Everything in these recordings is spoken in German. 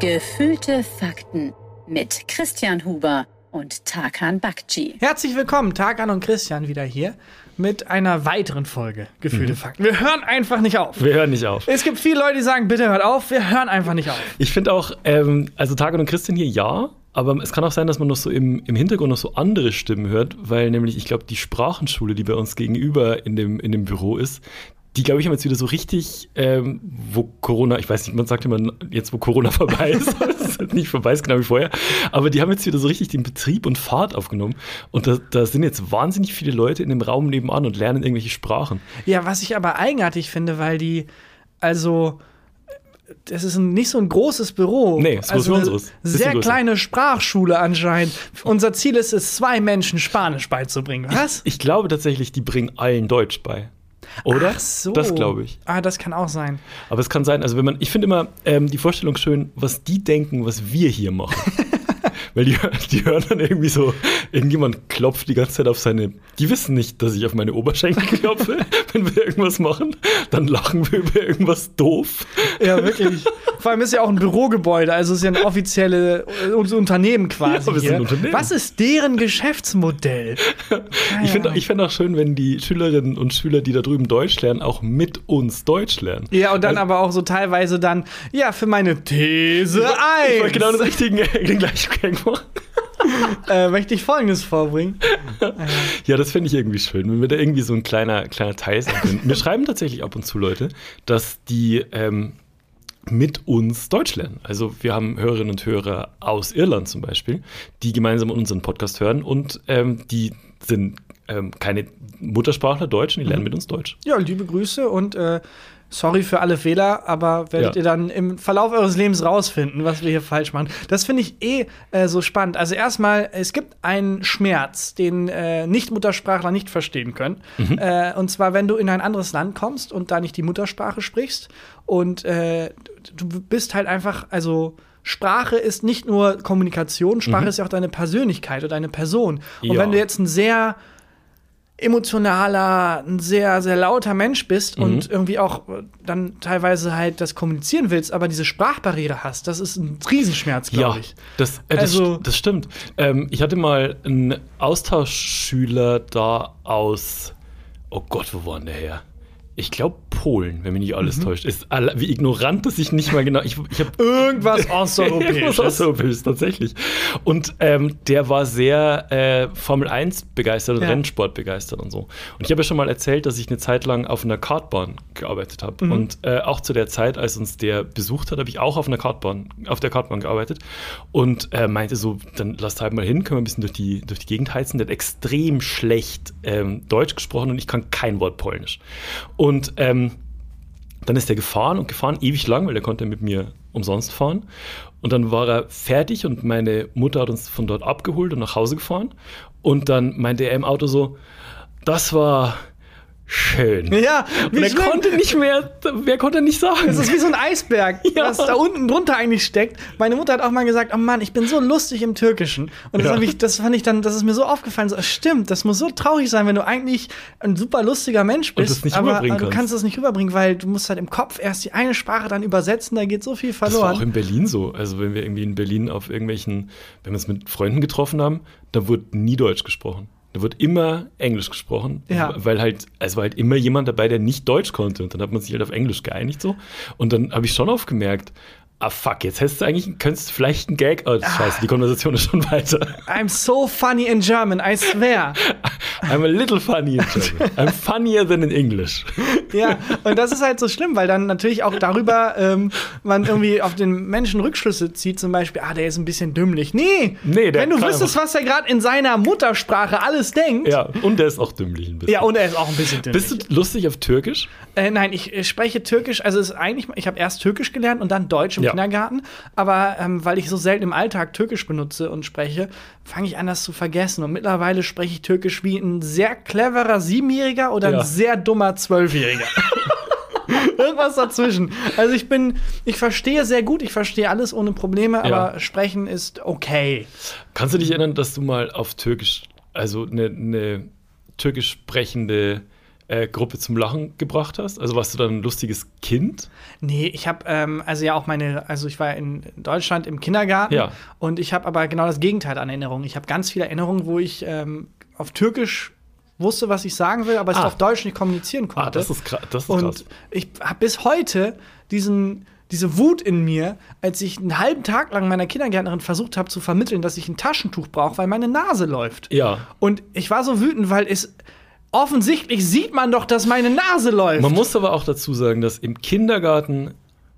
Gefühlte Fakten mit Christian Huber und Tarkan Bakci. Herzlich willkommen, Tarkan und Christian wieder hier mit einer weiteren Folge Gefühlte Mhm. Fakten. Wir hören einfach nicht auf. Wir hören nicht auf. Es gibt viele Leute, die sagen, bitte hört auf. Wir hören einfach nicht auf. Ich finde auch, ähm, also Tarkan und Christian hier ja, aber es kann auch sein, dass man noch so im, im Hintergrund noch so andere Stimmen hört, weil nämlich, ich glaube, die Sprachenschule, die bei uns gegenüber in dem, in dem Büro ist, die, glaube ich, haben jetzt wieder so richtig, ähm, wo Corona, ich weiß nicht, man sagt immer jetzt, wo Corona vorbei ist, ist halt nicht vorbei ist, genau wie vorher, aber die haben jetzt wieder so richtig den Betrieb und Fahrt aufgenommen und da, da sind jetzt wahnsinnig viele Leute in dem Raum nebenan und lernen irgendwelche Sprachen. Ja, was ich aber eigenartig finde, weil die, also, das ist ein, nicht so ein großes Büro. Nee, so also ist eine unseres. Sehr kleine Sprachschule anscheinend. Unser Ziel ist es, zwei Menschen Spanisch beizubringen. Was? Ich glaube tatsächlich, die bringen allen Deutsch bei. Oder? Ach so. Das glaube ich. Ah, das kann auch sein. Aber es kann sein, also wenn man, ich finde immer ähm, die Vorstellung schön, was die denken, was wir hier machen. Weil die, die hören dann irgendwie so, irgendjemand klopft die ganze Zeit auf seine, die wissen nicht, dass ich auf meine Oberschenkel klopfe, wenn wir irgendwas machen. Dann lachen wir über irgendwas doof. Ja, wirklich. Vor allem ist ja auch ein Bürogebäude, also es ist ja ein offizielles Unternehmen quasi. Ja, wir sind hier. Unternehmen. Was ist deren Geschäftsmodell? Ich finde ich find auch schön, wenn die Schülerinnen und Schüler, die da drüben Deutsch lernen, auch mit uns Deutsch lernen. Ja, und dann Also- aber auch so teilweise dann, ja, für meine These Ich wollte 1 genau den richtigen, den gleichen Machen. äh, möchte ich Folgendes vorbringen. Ja, das finde ich irgendwie schön, wenn wir da irgendwie so ein kleiner, kleiner Teil sein können. Mir schreiben tatsächlich ab und zu Leute, dass die ähm, mit uns Deutsch lernen. Also wir haben Hörerinnen und Hörer aus Irland zum Beispiel, die gemeinsam unseren Podcast hören und ähm, die sind ähm, keine Muttersprachler Deutsch und die lernen mit uns Deutsch. Ja, liebe Grüße und äh, sorry für alle Fehler, aber werdet Ja. ihr dann im Verlauf eures Lebens rausfinden, was wir hier falsch machen. Das finde ich eh äh, so spannend. Also erstmal, es gibt einen Schmerz, den äh, Nicht-Muttersprachler nicht verstehen können. Äh, und zwar, wenn du in ein anderes Land kommst und da nicht die Muttersprache sprichst und äh, du bist halt einfach, also Sprache ist nicht nur Kommunikation, Sprache ist ja auch deine Persönlichkeit oder deine Person. Und Ja. wenn du jetzt ein sehr emotionaler, ein sehr, sehr lauter Mensch bist und irgendwie auch äh, dann teilweise halt das kommunizieren willst, aber diese Sprachbarriere hast, das ist ein Riesenschmerz, glaube Ja, ich. das, äh, das, Also- st- das stimmt. Ähm, ich hatte mal einen Austauschschüler da aus, oh Gott, wo war denn der her? Ich glaube Polen, wenn mich nicht Mhm. alles täuscht. Ist alle, wie ignorant, dass ich nicht mal genau. Ich, ich habe Irgendwas Irgendwas Osteuropäisches. Osteuropäisches, tatsächlich. Und ähm, der war sehr äh, Formel 1 begeistert und Ja. Rennsport begeistert und so. Und ich habe ja schon mal erzählt, dass ich eine Zeit lang auf einer Kartbahn gearbeitet habe. Mhm. Und äh, auch zu der Zeit, als uns der besucht hat, habe ich auch auf einer Kartbahn, auf der Kartbahn gearbeitet und äh, meinte so, dann lasst halt mal hin, können wir ein bisschen durch die, durch die Gegend heizen. Der hat extrem schlecht ähm, Deutsch gesprochen und ich kann kein Wort Polnisch. Und ähm, dann ist er gefahren und gefahren ewig lang, weil er konnte mit mir umsonst fahren. Und dann war er fertig und meine Mutter hat uns von dort abgeholt und nach Hause gefahren. Und dann meinte er im Auto so, das war schön. Ja, und er konnte nicht mehr, wer konnte nicht sagen. Das ist wie so ein Eisberg, Ja. was da unten drunter eigentlich steckt. Meine Mutter hat auch mal gesagt, oh Mann, ich bin so lustig im Türkischen. Und das, Ja. ich, das fand ich dann, das ist mir so aufgefallen. So, stimmt, das muss so traurig sein, wenn du eigentlich ein super lustiger Mensch bist, aber rüberbringen du kannst. kannst das nicht rüberbringen, weil du musst halt im Kopf erst die eine Sprache dann übersetzen, da geht so viel Das war verloren. auch in Berlin so. Also wenn wir irgendwie in Berlin auf irgendwelchen, wenn wir uns mit Freunden getroffen haben, da wurde nie Deutsch gesprochen. Da wird immer Englisch gesprochen, Ja. weil halt, es war halt immer jemand dabei, der nicht Deutsch konnte und dann hat man sich halt auf Englisch geeinigt so. Und dann habe ich schon aufgemerkt, ah fuck, jetzt hättest du eigentlich, könntest du vielleicht einen Gag, oh, scheiße, die Konversation ist schon weiter. I'm so funny in German, I swear. I'm a little funny in German. I'm funnier than in English. Ja, und das ist halt so schlimm, weil dann natürlich auch darüber ähm, man irgendwie auf den Menschen Rückschlüsse zieht, zum Beispiel, ah, der ist ein bisschen dümmlich. Nee, Nee, wenn du wüsstest, was er gerade in seiner Muttersprache alles denkt. Ja, und der ist auch dümmlich ein bisschen. Ja, und er ist auch ein bisschen dümmlich. Bist du lustig auf Türkisch? Äh, nein, ich spreche Türkisch, also ist eigentlich, ich habe erst Türkisch gelernt und dann Deutsch im Ja. Kindergarten, aber ähm, weil ich so selten im Alltag Türkisch benutze und spreche, fange ich an, das zu vergessen. Und mittlerweile spreche ich Türkisch wie ein sehr cleverer Siebenjähriger oder Ja. ein sehr dummer Zwölfjähriger. Irgendwas dazwischen. Also ich bin, ich verstehe sehr gut, ich verstehe alles ohne Probleme, aber Ja. sprechen ist okay. Kannst du dich erinnern, dass du mal auf Türkisch, also eine, eine türkisch sprechende äh, Gruppe zum Lachen gebracht hast? Also warst du dann ein lustiges Kind? Nee, ich habe ähm, also ja auch meine, also ich war in Deutschland im Kindergarten Ja. und ich habe aber genau das Gegenteil an Erinnerungen. Ich habe ganz viele Erinnerungen, wo ich ähm, auf Türkisch wusste, was ich sagen will, aber es Ah. auf Deutsch nicht kommunizieren konnte. Ah, das ist, kra- das ist und krass. ich habe bis heute diesen diese Wut in mir, als ich einen halben Tag lang meiner Kindergärtnerin versucht habe zu vermitteln, dass ich ein Taschentuch brauche, weil meine Nase läuft. Ja. Und ich war so wütend, weil es offensichtlich sieht man doch, dass meine Nase läuft. Man muss aber auch dazu sagen, dass im Kindergarten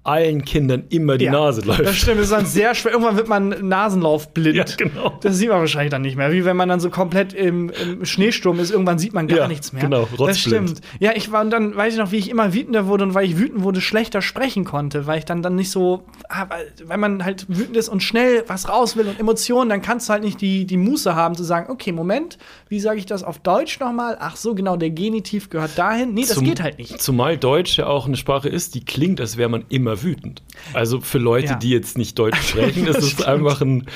allen Kindern immer die Ja, Nase läuft. Das stimmt, es ist dann sehr schwer. Irgendwann wird man nasenlaufblind. Ja, genau. Das sieht man wahrscheinlich dann nicht mehr. Wie wenn man dann so komplett im, im Schneesturm ist, irgendwann sieht man gar Ja, nichts mehr. genau, Das rotzblind. stimmt. Ja, ich war und dann weiß ich noch, wie ich immer wütender wurde und weil ich wütend wurde, schlechter sprechen konnte, weil ich dann dann nicht so, ah, weil- wenn man halt wütend ist und schnell was raus will und Emotionen, dann kannst du halt nicht die, die Muße haben zu sagen, okay, Moment, wie sage ich das auf Deutsch nochmal? Ach so, genau, der Genitiv gehört dahin. Nee, das Zum- geht halt nicht. Zumal Deutsch ja auch eine Sprache ist, die klingt, als wäre man immer wütend. Also für Leute, Ja. die jetzt nicht Deutsch sprechen, ist es einfach ein.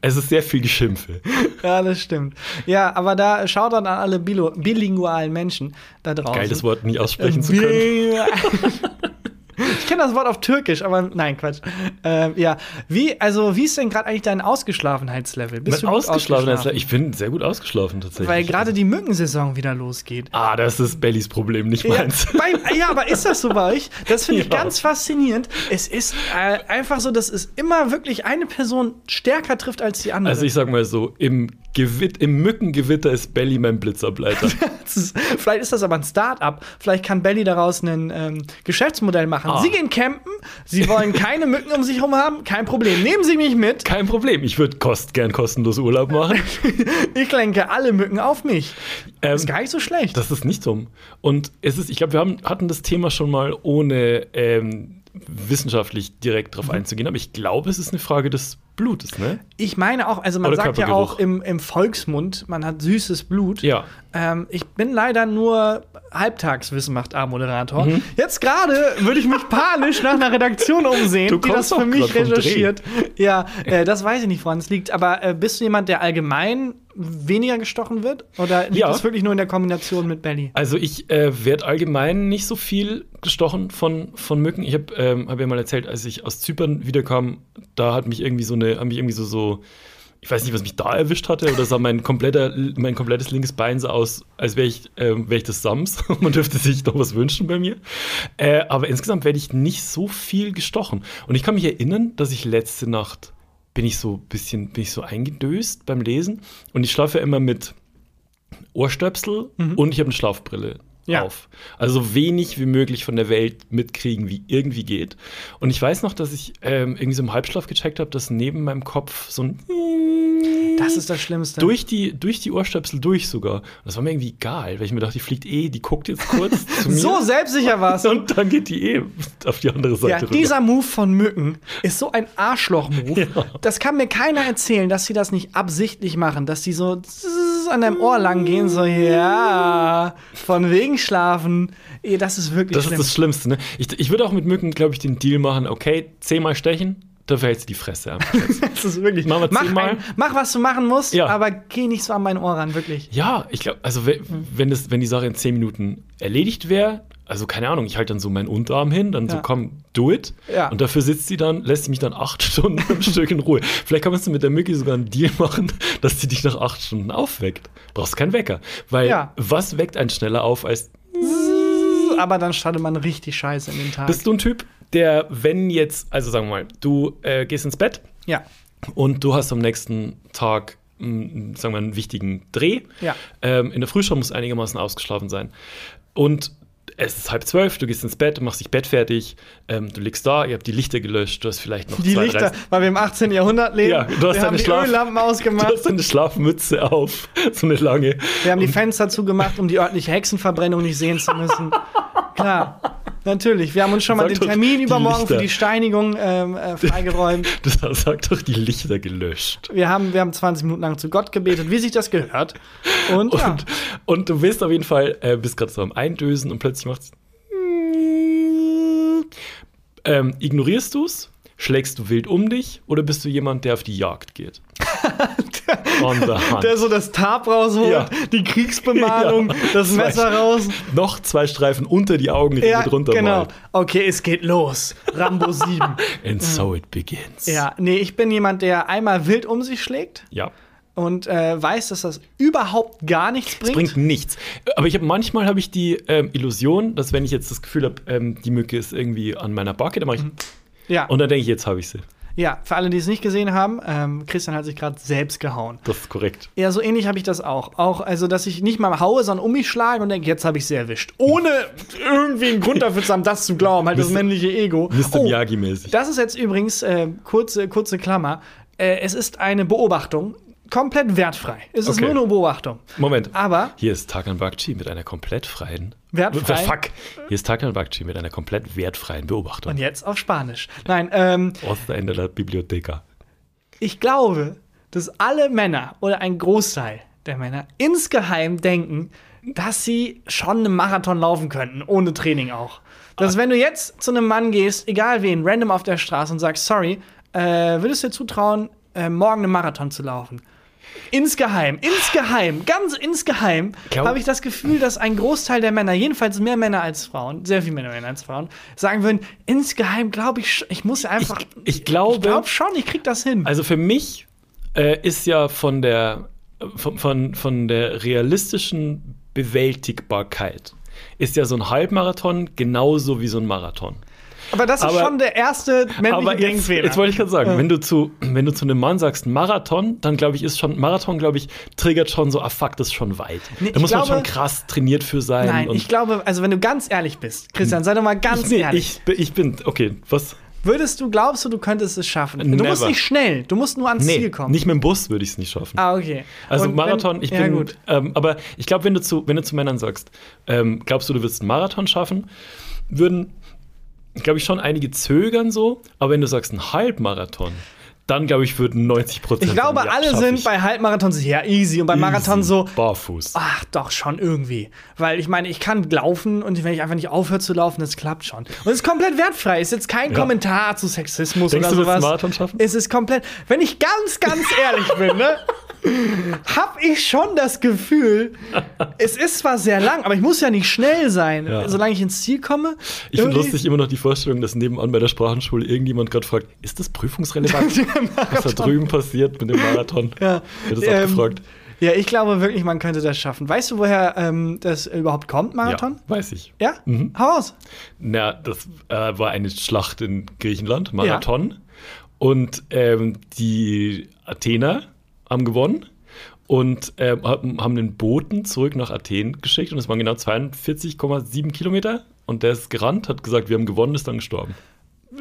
Es ist sehr viel Geschimpfe. Ja, das stimmt. Ja, aber da schaut dann an alle bilingualen Menschen da draußen. Geil, das Wort nicht aussprechen zu können. Ich kenne das Wort auf Türkisch, aber nein, Quatsch. Ähm, ja, wie, also, wie ist denn gerade eigentlich dein Ausgeschlafenheitslevel? Bist Mein du gut ausgeschlafen, ausgeschlafen? ich bin sehr gut ausgeschlafen tatsächlich. Weil gerade die Mückensaison wieder losgeht. Ah, das ist Bellys Problem, nicht Ja, meins. bei, ja, aber ist das so bei euch? Das finde ich Ja. ganz faszinierend. Es ist äh, einfach so, dass es immer wirklich eine Person stärker trifft als die andere. Also ich sag mal so, im, Gewitt, im Mückengewitter ist Belly mein Blitzableiter. Ist, vielleicht ist das aber ein Start-up. Vielleicht kann Belly daraus ein ähm, Geschäftsmodell machen. Ah. Sie gehen campen, Sie wollen keine Mücken um sich herum haben, kein Problem. Nehmen Sie mich mit. Kein Problem, ich würde kost, gern kostenlos Urlaub machen. Ich lenke alle Mücken auf mich. Ähm, ist gar nicht so schlecht. Das ist nicht dumm. Und es ist, ich glaube, wir haben, hatten das Thema schon mal ohne ähm, wissenschaftlich direkt Mhm. drauf einzugehen, aber ich glaube, es ist eine Frage des Blutes, ne? ich meine auch, also man Oder sagt ja auch im, im Volksmund, man hat süßes Blut. Ja. Ähm, ich bin leider nur Halbtagswissen macht A-Moderator. Mhm. Jetzt gerade würde ich mich panisch nach einer Redaktion umsehen, Du die das für mich recherchiert. Ja, äh, das weiß ich nicht, woran es liegt. Aber äh, bist du jemand, der allgemein weniger gestochen wird? Oder liegt Ja. das wirklich nur in der Kombination mit Belly? Also ich äh, werde allgemein nicht so viel gestochen von, von Mücken. Ich habe ähm, hab ja mal erzählt, als ich aus Zypern wiederkam, da hat mich irgendwie so eine, haben mich irgendwie so, so ich weiß nicht, was mich da erwischt hatte, oder sah mein, kompletter, mein komplettes linkes Bein so aus, als wäre ich, ähm, wär ich das Sams. Man dürfte sich noch was wünschen bei mir. Äh, aber insgesamt werde ich nicht so viel gestochen. Und ich kann mich erinnern, dass ich letzte Nacht bin ich so bisschen, bin ich so eingedöst beim Lesen. Und ich schlafe ja immer mit Ohrstöpsel und ich habe eine Schlafbrille Ja. auf. Also so wenig wie möglich von der Welt mitkriegen, wie irgendwie geht. Und ich weiß noch, dass ich ähm, irgendwie so im Halbschlaf gecheckt habe, dass neben meinem Kopf so ein Das ist das Schlimmste. durch die, durch die Ohrstöpsel durch sogar. Und das war mir irgendwie egal, weil ich mir dachte, die fliegt eh, die guckt jetzt kurz zu mir. so selbstsicher warst du. und dann geht die eh auf die andere Ja, Seite rüber. dieser Move von Mücken ist so ein Arschloch-Move. Ja. Das kann mir keiner erzählen, dass sie das nicht absichtlich machen, dass die so an deinem Ohr lang gehen, so, ja, von wegen schlafen. Eh, Das ist wirklich Das schlimm. ist das Schlimmste, ne? Ich, ich würde auch mit Mücken, glaube ich, den Deal machen, okay, zehnmal stechen, dafür hältst du die Fresse ab. Das ist wirklich. Mach, ein, mach, was du machen musst, Ja. aber geh nicht so an mein Ohr ran, wirklich. ja, ich glaube, also we- wenn, das, wenn die Sache in zehn Minuten erledigt wäre, also keine Ahnung, ich halte dann so meinen Unterarm hin, dann so Ja. komm, do it. Ja. Und dafür sitzt sie dann, lässt sie mich dann acht Stunden am Stück in Ruhe. Vielleicht kannst du mit der Mücke sogar einen Deal machen, dass sie dich nach acht Stunden aufweckt. Brauchst keinen Wecker. Weil Ja. was weckt einen schneller auf als Aber dann startet man richtig scheiße in den Tag. Bist du ein Typ, der, wenn jetzt, also sagen wir mal, du äh, gehst ins Bett ja. und du hast am nächsten Tag, sagen wir, einen wichtigen Dreh. Ja. Ähm, in der Frühschau muss einigermaßen ausgeschlafen sein. Und es ist halb zwölf, du gehst ins Bett, machst dich bettfertig, ähm, du liegst da, ihr habt die Lichter gelöscht, du hast vielleicht noch Die zwei, Lichter, weil wir im 18. Jahrhundert leben. Ja, du hast wir haben deine die Schlaf- Öllampen Du ausgemacht. hast eine Schlafmütze auf, so eine lange. Wir haben die Fenster zugemacht, um die örtliche Hexenverbrennung nicht sehen zu müssen. Klar, natürlich. Wir haben uns schon mal den Termin übermorgen für Lichter. die Steinigung ähm, äh, freigeräumt. Du sagst doch die Lichter gelöscht. Wir haben, wir haben 20 Minuten lang zu Gott gebetet, wie sich das gehört. Und, ja. Und, und du bist auf jeden Fall, äh, bist gerade so am Eindösen und plötzlich macht's. Ähm, ignorierst du's? Schlägst du wild um dich oder bist du jemand, der auf die Jagd geht? Hunt. Der so das Tarp rausholt, Ja. die Kriegsbemalung, Ja. das Messer raus. Noch zwei Streifen unter die Augenringe Ja, drunter genau. malt. Okay, es geht los. Rambo 7. And so it begins. ja, nee, ich bin jemand, der einmal wild um sich schlägt Ja. und äh, weiß, dass das überhaupt gar nichts bringt. bringt nichts. Aber ich habe manchmal habe ich die ähm, Illusion, dass wenn ich jetzt das Gefühl habe, ähm, die Mücke ist irgendwie an meiner Backe, dann mache ich ja. und dann denke ich, jetzt habe ich sie. Ja, für alle, die es nicht gesehen haben, ähm, Christian hat sich gerade selbst gehauen. Das ist korrekt. Ja, so ähnlich habe ich das auch. Auch, also, dass ich nicht mal haue, sondern um mich schlage und denke, jetzt habe ich sie erwischt. Ohne irgendwie einen Grund dafür zu haben, das zu glauben, halt das männliche Ego. Mr. Oh, Miyagi-mäßig. das ist jetzt übrigens, äh, kurze, kurze Klammer, äh, es ist eine Beobachtung, komplett wertfrei. Es ist Okay. nur eine Beobachtung. Moment. Aber Hier ist Takan Bakchi mit einer komplett freien. Wertfrei? Fuck. Hier ist Takan Bakchi mit einer komplett wertfreien Beobachtung. und jetzt auf Spanisch. Nein, ähm, Ostende der Bibliotheca. ich glaube, dass alle Männer oder ein Großteil der Männer insgeheim denken, dass sie schon einen Marathon laufen könnten, ohne Training auch. Dass wenn du jetzt zu einem Mann gehst, egal wen, random auf der Straße und sagst, sorry, äh, würdest du dir zutrauen, äh, morgen einen Marathon zu laufen? Insgeheim, insgeheim, ganz insgeheim Glaub- habe ich das Gefühl, dass ein Großteil der Männer, jedenfalls mehr Männer als Frauen, sehr viel mehr Männer als Frauen, sagen würden, insgeheim glaube ich, ich muss einfach. ich glaube- ich glaube schon, ich krieg das hin. Also für mich äh, ist ja von der, von, von, von der realistischen Bewältigbarkeit ist ja so ein Halbmarathon genauso wie so ein Marathon. Aber das ist Aber- schon der erste männliche Aber jetzt, jetzt wollte ich gerade sagen, wenn, du zu, wenn du zu einem Mann sagst Marathon, dann glaube ich, ist schon, Marathon, glaube ich, triggert schon so, ah fuck, das ist schon weit. Nee, da ich muss man glaube- schon krass trainiert für sein. Nein, ich glaube, also wenn du ganz ehrlich bist, Christian, sei doch mal ganz nee, ehrlich. ich, bin- ich bin, okay, was? Würdest du, glaubst du, du könntest es schaffen? Du Never. musst nicht schnell, du musst nur ans Nee, Ziel kommen. nicht mit dem Bus würde ich es nicht schaffen. ah, okay. Also Und Marathon, wenn, ich ja, bin, gut. Ähm, aber ich glaube, wenn du zu, wenn du zu Männern sagst, ähm, glaubst du, du wirst einen Marathon schaffen, würden, glaube ich, schon einige zögern so. Aber wenn du sagst einen Halbmarathon, dann glaube ich, würden 90 Prozent. Ich glaube, alle sind bei Halbmarathons ja easy und bei Marathon so, barfuß. ach doch, schon irgendwie. Weil ich meine, ich kann laufen und wenn ich einfach nicht aufhöre zu laufen, das klappt schon. Und es ist komplett wertfrei. Es ist jetzt kein Ja. Kommentar zu Sexismus Denkst oder du, du sowas. einen Marathon schaffen? Es ist komplett. Wenn ich ganz, ganz ehrlich bin, ne? Hab ich schon das Gefühl, es ist zwar sehr lang, aber ich muss ja nicht schnell sein, Ja. solange ich ins Ziel komme. Ich finde lustig immer noch die Vorstellung, dass nebenan bei der Sprachenschule irgendjemand gerade fragt, ist das prüfungsrelevant? Was da drüben passiert mit dem Marathon? Ja. Wird das Ähm, abgefragt? Ja, ich glaube wirklich, man könnte das schaffen. Weißt du, woher ähm, das überhaupt kommt, Marathon? Ja, weiß ich. Ja? Mhm. Hau raus. Na, das äh, war eine Schlacht in Griechenland, Marathon. Und ähm, die Athener haben gewonnen und ähm, haben einen Boten zurück nach Athen geschickt und es waren genau 42,7 Kilometer. Und der ist gerannt, hat gesagt, wir haben gewonnen, ist dann gestorben.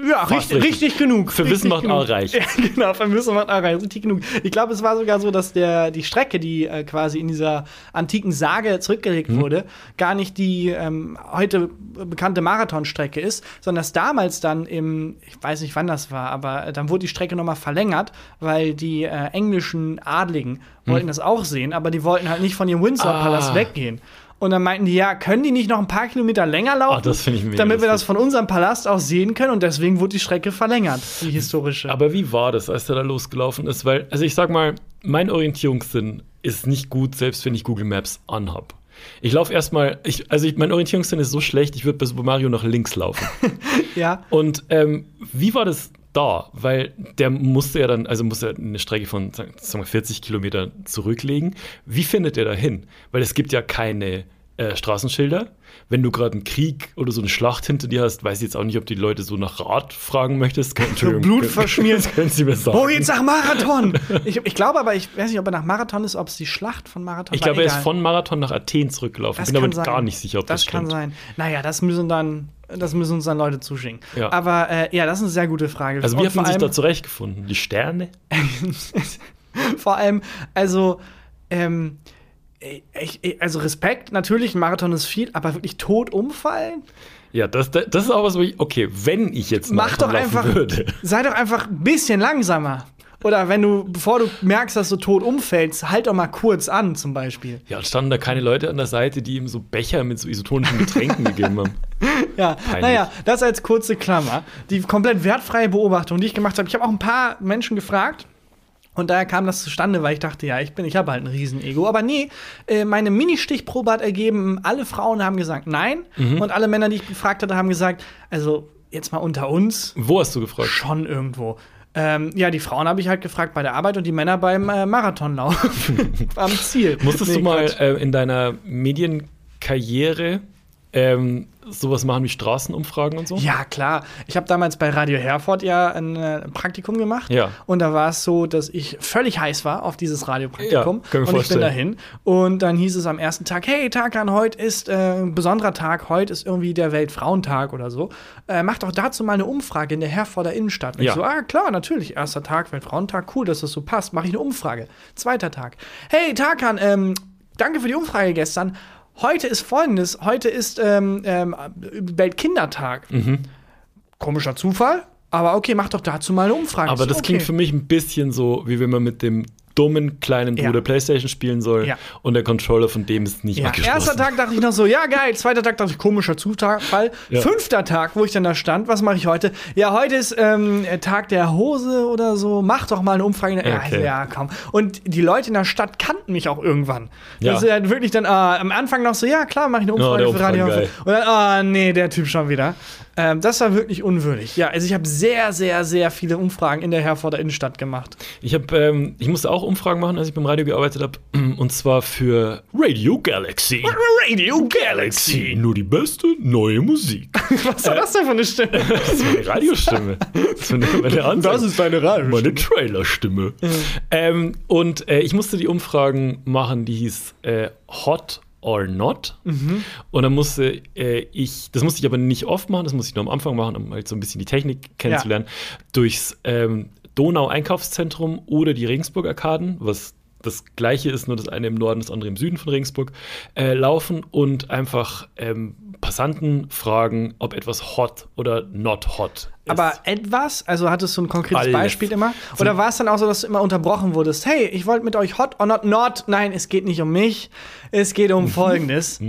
Ja, richtig, richtig. richtig genug. Für Wissen macht genug. A reich. Ja, genau, für Wissen macht A reich. Richtig genug. Ich glaube, es war sogar so, dass der, die Strecke, die äh, quasi in dieser antiken Sage zurückgelegt Mhm. wurde, gar nicht die ähm, heute bekannte Marathonstrecke ist, sondern dass damals dann im, ich weiß nicht wann das war, aber äh, dann wurde die Strecke nochmal verlängert, weil die äh, englischen Adligen wollten das auch sehen, aber die wollten halt nicht von ihrem Windsor-Palast. Ah. weggehen. Und dann meinten die, ja, können die nicht noch ein paar Kilometer länger laufen? Ah, das finde ich mega Damit wir das von unserem Palast aus sehen können und deswegen wurde die Strecke verlängert, die historische. Aber wie war das, als der da losgelaufen ist? Weil, also ich sag mal, mein Orientierungssinn ist nicht gut, selbst wenn ich Google Maps anhab. Ich laufe erstmal, ich, also ich, mein Orientierungssinn ist so schlecht, ich würde bei Super Mario nach links laufen. ja. Und ähm, wie war das da? Weil der musste ja dann, also musste er eine Strecke von sagen wir, 40 Kilometern zurücklegen. Wie findet er da hin? Weil es gibt ja keine äh, Straßenschilder. Wenn du gerade einen Krieg oder so eine Schlacht hinter dir hast, weiß ich jetzt auch nicht, ob die Leute so nach Rat fragen möchtest. Blut verschmiert. Können Sie mir sagen? Oh, jetzt nach Marathon! ich, ich glaube aber, ich weiß nicht, ob er nach Marathon ist, ob es die Schlacht von Marathon Ich war. glaube, er ist von Marathon nach Athen zurückgelaufen. Das Bin aber kann sein. gar nicht sicher, ob das, Das kann stimmt. sein. Naja, das müssen dann, das müssen uns dann Leute zuschicken. Ja. Aber äh, ja, das ist eine sehr gute Frage. Also, wie hat man sich da zurechtgefunden? Die Sterne? Vor allem, also, ähm, ich, ich, also Respekt, natürlich, ein Marathon ist viel, aber wirklich tot umfallen? Ja, das, das das ist auch was, wo ich, okay, wenn ich jetzt Mach doch einfach, würde. sei doch einfach ein bisschen langsamer. Oder wenn du, bevor du merkst, dass du tot umfällst, halt doch mal kurz an, zum Beispiel. Ja, und standen da keine Leute an der Seite, die ihm so Becher mit so isotonischen Getränken gegeben haben. Ja, Peinlich. naja, das als kurze Klammer. Die komplett wertfreie Beobachtung, die ich gemacht habe. Ich habe auch ein paar Menschen gefragt. Und daher kam das zustande, weil ich dachte, ja, ich bin, ich habe halt ein Riesenego. Aber nee, äh, meine Mini-Stichprobe hat ergeben, alle Frauen haben gesagt nein. Mhm. Und alle Männer, die ich befragt hatte, haben gesagt, also jetzt mal unter uns, Wo hast du gefragt? schon irgendwo. Ähm, ja, die Frauen habe ich halt gefragt bei der Arbeit und die Männer beim äh, Marathonlauf am Ziel. Musstest Nee, du mal äh, in deiner Medienkarriere ähm, sowas machen wie Straßenumfragen und so? Ja, klar. Ich habe damals bei Radio Herford ja ein äh, Praktikum gemacht. Ja. Und da war es so, dass ich völlig heiß war auf dieses Radiopraktikum. Ja, und ich bin dahin. Und dann hieß es am ersten Tag: Hey, Takan, heute ist äh, ein besonderer Tag. Heute ist irgendwie der Weltfrauentag oder so. Äh, mach doch dazu mal eine Umfrage in der Herforder Innenstadt. Und Ja. ich so: Ah, klar, natürlich. Erster Tag, Weltfrauentag. Cool, dass das so passt. Mache ich eine Umfrage. Zweiter Tag: Hey, Takan, ähm, danke für die Umfrage gestern. Heute ist folgendes: Heute ist ähm, ähm, Weltkindertag. Mhm. Komischer Zufall, aber okay, mach doch dazu mal eine Umfrage. Aber so, das klingt okay. für mich ein bisschen so, wie wenn man mit dem dummen kleinen Ja. Bruder Playstation spielen soll Ja. und der Controller von dem ist nicht Ja, abgeschlossen. erster Tag dachte ich noch so, ja geil. Zweiter Tag dachte ich, komischer Zufall. Ja. Fünfter Tag, wo ich dann da stand, was mache ich heute? Ja, heute ist ähm, Tag der Hose oder so. Mach doch mal eine Umfrage. Ja, Okay. also, ja, komm. Und die Leute in der Stadt kannten mich auch irgendwann. Ja. Das ist halt wirklich dann äh, am Anfang noch so, ja klar, mache ich eine Oh, Umfrage für Radio. Umfragen, Und dann, ah nee, der Typ schon wieder. Ähm, das war wirklich unwürdig. Ja, also ich habe sehr, sehr, sehr viele Umfragen in der Herforder Innenstadt gemacht. Ich habe, ähm, ich musste auch Umfragen machen, als ich beim Radio gearbeitet habe, und zwar für Radio Galaxy. Radio Galaxy, nur die beste neue Musik. Was war das denn für eine Stimme? Das ist meine Radiostimme. Das ist meine, meine Ansage. ist deine Radio. Meine Trailerstimme. Ähm, und äh, ich musste die Umfragen machen, die hieß äh, Hot or Not. Und dann musste äh, ich, das musste ich aber nicht oft machen, das musste ich nur am Anfang machen, um halt so ein bisschen die Technik kennenzulernen, durchs ähm, Donau-Einkaufszentrum oder die Regensburg-Arkaden, was das gleiche ist, nur das eine im Norden, das andere im Süden von Regensburg, äh, laufen und einfach ähm, Passanten fragen, ob etwas hot oder not hot ist. Aber etwas, also hattest du ein konkretes Alles. Beispiel immer? Oder war es dann auch so, dass du immer unterbrochen wurdest? Hey, ich wollte mit euch hot or not not. Nein, es geht nicht um mich, es geht Mhm. um Folgendes.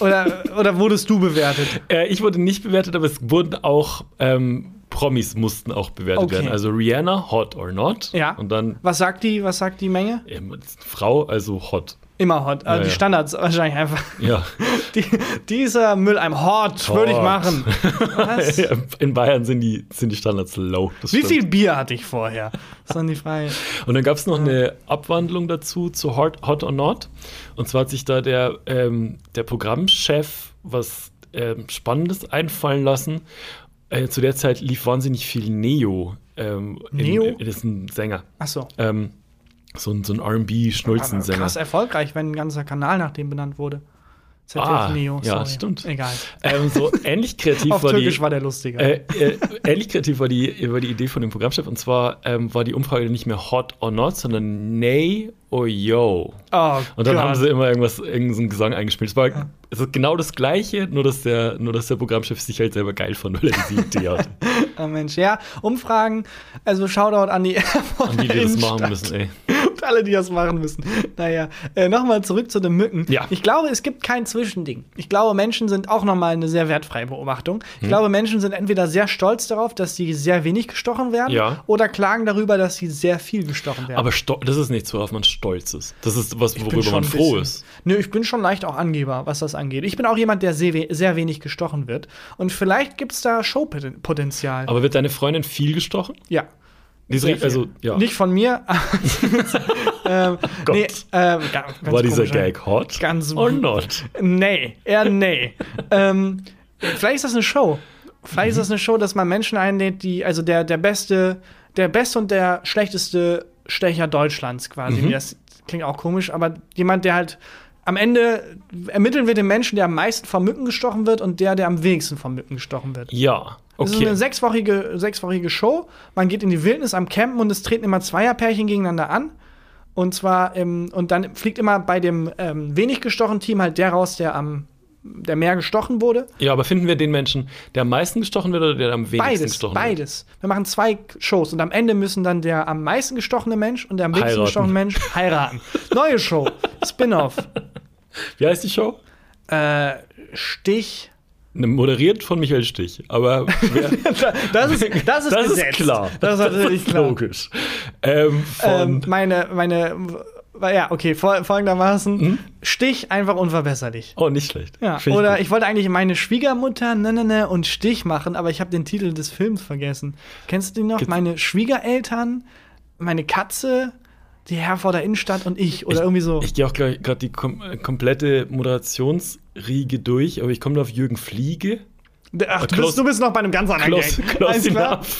oder, oder wurdest du bewertet? Äh, ich wurde nicht bewertet, aber es wurden auch ähm, Promis mussten auch bewertet Okay. werden. Also Rihanna, hot or not. Ja. Und dann Was sagt die, was sagt die Menge? ähm, Frau, also hot. Immer hot. Also Ja, die ja. Standards wahrscheinlich einfach. Ja. Die, dieser Mülleimer hot, würde ich Hot. machen. Was? In Bayern sind die, sind die Standards low. Wie stimmt. viel Bier hatte ich vorher? Das ist dann die Frage. Und dann gab es noch eine Abwandlung dazu zu Hot, Hot or Not. Und zwar hat sich da der, ähm, der Programmchef was ähm, Spannendes einfallen lassen. Äh, zu der Zeit lief wahnsinnig viel Neo. Ähm, in- Neo? das ist ein Sänger. Achso. Ähm, so ein, so ein RB-Schnulzensänger. Krass erfolgreich, wenn ein ganzer Kanal nach dem benannt wurde. ZDF Ah, Neo, ja, sorry. stimmt. Egal. Ähm, so ähnlich kreativ Auf war Türkisch die. war der lustiger. Äh, äh, ähnlich kreativ war die, war die Idee von dem Programmchef. Und zwar ähm, war die Umfrage nicht mehr hot or not, sondern nay or yo. oh, Und dann Gott. haben sie immer irgendwas, irgendeinen Gesang eingespielt. Es war es ist genau das Gleiche, nur dass, der, nur dass der Programmchef sich halt selber geil fand, weil er diese Idee hatte. Oh Mensch, ja, Umfragen, also Shoutout an die An die, die das machen müssen, ey. Und alle, die das machen müssen. Naja, äh, nochmal zurück zu den Mücken. Ja. Ich glaube, es gibt kein Zwischending. Ich glaube, Menschen sind auch nochmal eine sehr wertfreie Beobachtung. Hm. Ich glaube, Menschen sind entweder sehr stolz darauf, dass sie sehr wenig gestochen werden, Ja. oder klagen darüber, dass sie sehr viel gestochen werden. Aber das ist nichts, worauf man stolz ist. Das ist was, worüber man froh bisschen- ist. Nö, ich bin schon leicht auch Angeber, was das angeht. Ich bin auch jemand, der sehr, we sehr wenig gestochen wird. Und vielleicht gibt es da Showpotenzial. Aber wird deine Freundin viel gestochen? Ja. Ist richtig- also, ja. Nicht von mir. ähm, Gott. nee, ähm, War dieser Gag hot Ganz- or not? Nee, eher nee. ähm, vielleicht ist das eine Show. Vielleicht ist Mhm. das eine Show, dass man Menschen einlädt, die, also der, der beste, der beste und der schlechteste Stecher Deutschlands quasi. Mhm. Das klingt auch komisch, aber jemand, der halt am Ende ermitteln wir den Menschen, der am meisten vom Mücken gestochen wird und der, der am wenigsten vom Mücken gestochen wird. Ja, Das ist okay. eine sechswöchige, sechswöchige Show. Man geht in die Wildnis am Campen und es treten immer Zweierpärchen gegeneinander an. Und zwar, ähm, und dann fliegt immer bei dem ähm, wenig gestochenen Team halt der raus, der am der mehr gestochen wurde. Ja, aber finden wir den Menschen, der am meisten gestochen wird oder der am wenigsten Beides, gestochen wird? beides. Wir machen zwei Shows und am Ende müssen dann der am meisten gestochene Mensch und der am wenigsten gestochene Mensch heiraten. Neue Show, Spin-off. Wie heißt die Show? Äh, Stich, Moderiert von Michael Stich, aber wer, Das ist, das ist, das ist klar. Das ist natürlich klar. Logisch. Ähm, Ähm, meine, meine, ja, okay, fol- folgendermaßen: Mhm. Stich einfach unverbesserlich. oh, nicht schlecht. Ja, Find oder gut. ich wollte eigentlich meine Schwiegermutter ne, ne, ne, und Stich machen, aber ich habe den Titel des Films vergessen. Kennst du den noch? Gibt's- meine Schwiegereltern, meine Katze, die Herr vor der Innenstadt und ich oder irgendwie so. Ich gehe auch gerade die kom äh, komplette Moderationsriege durch, aber ich komme auf Jürgen Fliege. Ach, du bist, du bist noch bei einem ganz anderen Close, Alles klar?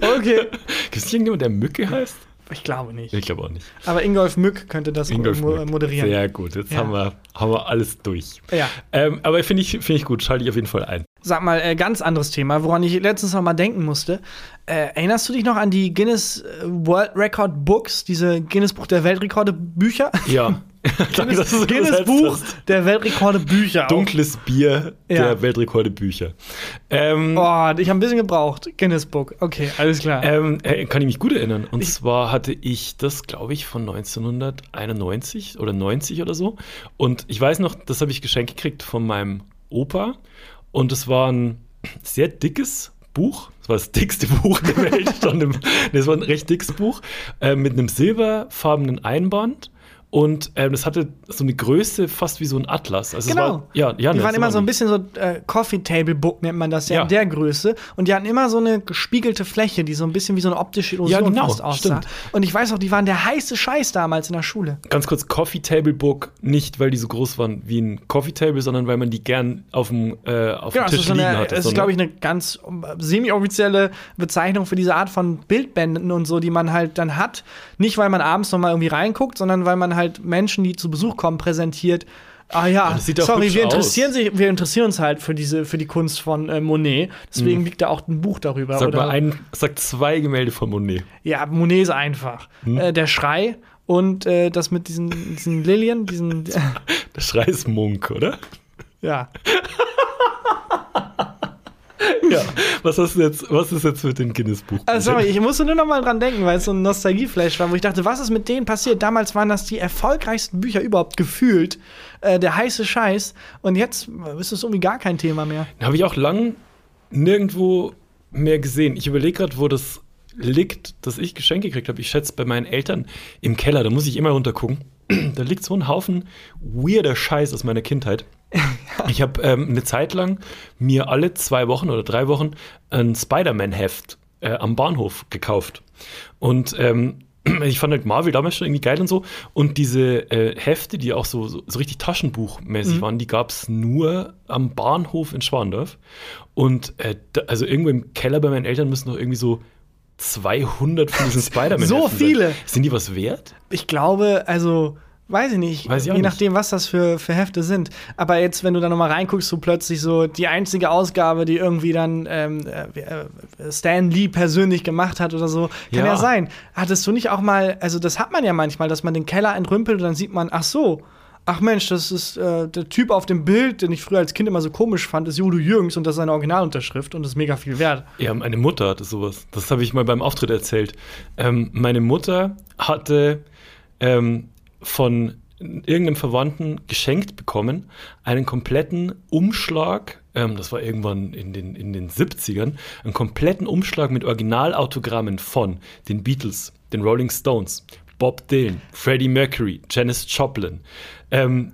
Okay. Gibt es irgendjemand, der Mücke heißt? Ich glaube nicht. Ich glaube auch nicht. Aber Ingolf Mück könnte das Ingolf mo Mück. moderieren. Sehr gut, jetzt Ja. haben, wir, haben wir alles durch. Ja. Ähm, aber finde ich, find ich gut, schalte ich auf jeden Fall ein. Sag mal, äh, ganz anderes Thema, woran ich letztens noch mal denken musste. Äh, erinnerst du dich noch an die Guinness äh, World Record Books, diese Guinness Buch der Weltrekorde Bücher? Ja. Danke, du so Guinness Buch der Weltrekorde Bücher. Dunkles Bier Ja. der Weltrekorde Bücher. Ähm, Oh, ich habe ein bisschen gebraucht. Guinness Book. Okay, alles klar. ähm, äh, kann ich mich gut erinnern. Und zwar hatte ich das, glaube ich, von 1991 oder 90 oder so. Und ich weiß noch, das habe ich geschenkt gekriegt von meinem Opa. Und es war ein sehr dickes Buch. Das war das dickste Buch der Welt. Das war ein recht dickes Buch äh, mit einem silberfarbenen Einband. Und ähm, das hatte so eine Größe fast wie so ein Atlas. Also Genau. war, ja, ja, die waren immer so ein bisschen so äh, Coffee Table Book nennt man das ja, Ja. in der Größe und die hatten immer so eine gespiegelte Fläche, die so ein bisschen wie so eine optische Illusion Ja, genau, fast aussah. stimmt. Und ich weiß auch, die waren der heiße Scheiß damals in der Schule. Ganz kurz, Coffee Table Book, nicht weil die so groß waren wie ein Coffee Table, sondern weil man die gern auf dem, äh, auf Genau, dem Tisch so liegen eine, hatte. das so ist glaube ich, eine ganz semi-offizielle Bezeichnung für diese Art von Bildbänden und so, die man halt dann hat. Nicht, weil man abends noch mal irgendwie reinguckt, sondern weil man halt Menschen, die zu Besuch kommen, präsentiert. Ah ja, sorry, wir aus. interessieren, sich, wir interessieren uns halt für, diese, für die Kunst von äh, Monet. Deswegen liegt da auch ein Buch darüber. Sag oder, mal, ein, sag zwei Gemälde von Monet. Ja, Monet ist einfach. Hm? Äh, der Schrei und äh, das mit diesen, diesen Lilien, diesen. Der Schrei ist Munk, oder? ja. Ja. Was hast du jetzt, was ist jetzt mit dem Guinness-Buch? Also, sorry, ich musste nur noch mal dran denken, weil es so ein Nostalgieflash war, wo ich dachte, was ist mit denen passiert? Damals waren das die erfolgreichsten Bücher überhaupt gefühlt. Äh, der heiße Scheiß. Und jetzt äh, ist es irgendwie gar kein Thema mehr. Habe ich auch lang nirgendwo mehr gesehen. Ich überlege gerade, wo das liegt, dass ich Geschenke gekriegt habe. Ich schätze bei meinen Eltern im Keller, da muss ich immer runtergucken. da liegt so ein Haufen weirder Scheiß aus meiner Kindheit. Ich habe ähm, eine Zeit lang mir alle zwei Wochen oder drei Wochen ein Spider-Man-Heft äh, am Bahnhof gekauft. Und ähm, ich fand halt Marvel damals schon irgendwie geil und so. Und diese äh, Hefte, die auch so, so, so richtig Taschenbuchmäßig waren, die gab es nur am Bahnhof in Schwandorf. Und äh, da, also irgendwo im Keller bei meinen Eltern müssen noch irgendwie so 200 von diesen Spider-Man. So viele? Sind die was wert? Ich glaube, also. Weiß ich nicht, Weiß ich je nicht. nachdem, was das für, für Hefte sind. Aber jetzt, wenn du da noch mal reinguckst, so plötzlich so die einzige Ausgabe, die irgendwie dann ähm, äh, äh, Stan Lee persönlich gemacht hat oder so, kann ja. Ja. sein. Hattest du nicht auch mal, also das hat man ja manchmal, dass man den Keller entrümpelt und dann sieht man, ach so, ach Mensch, das ist äh, der Typ auf dem Bild, den ich früher als Kind immer so komisch fand, ist Judo Jürgens und das ist seine Originalunterschrift und das ist mega viel wert. Ja, meine Mutter hatte sowas. Das habe ich mal beim Auftritt erzählt. Ähm, meine Mutter hatte ähm, von irgendeinem Verwandten geschenkt bekommen einen kompletten Umschlag, ähm, das war irgendwann in den, in den 70ern, einen kompletten Umschlag mit Originalautogrammen von den Beatles, den Rolling Stones, Bob Dylan, Freddie Mercury, Janis Joplin, ähm,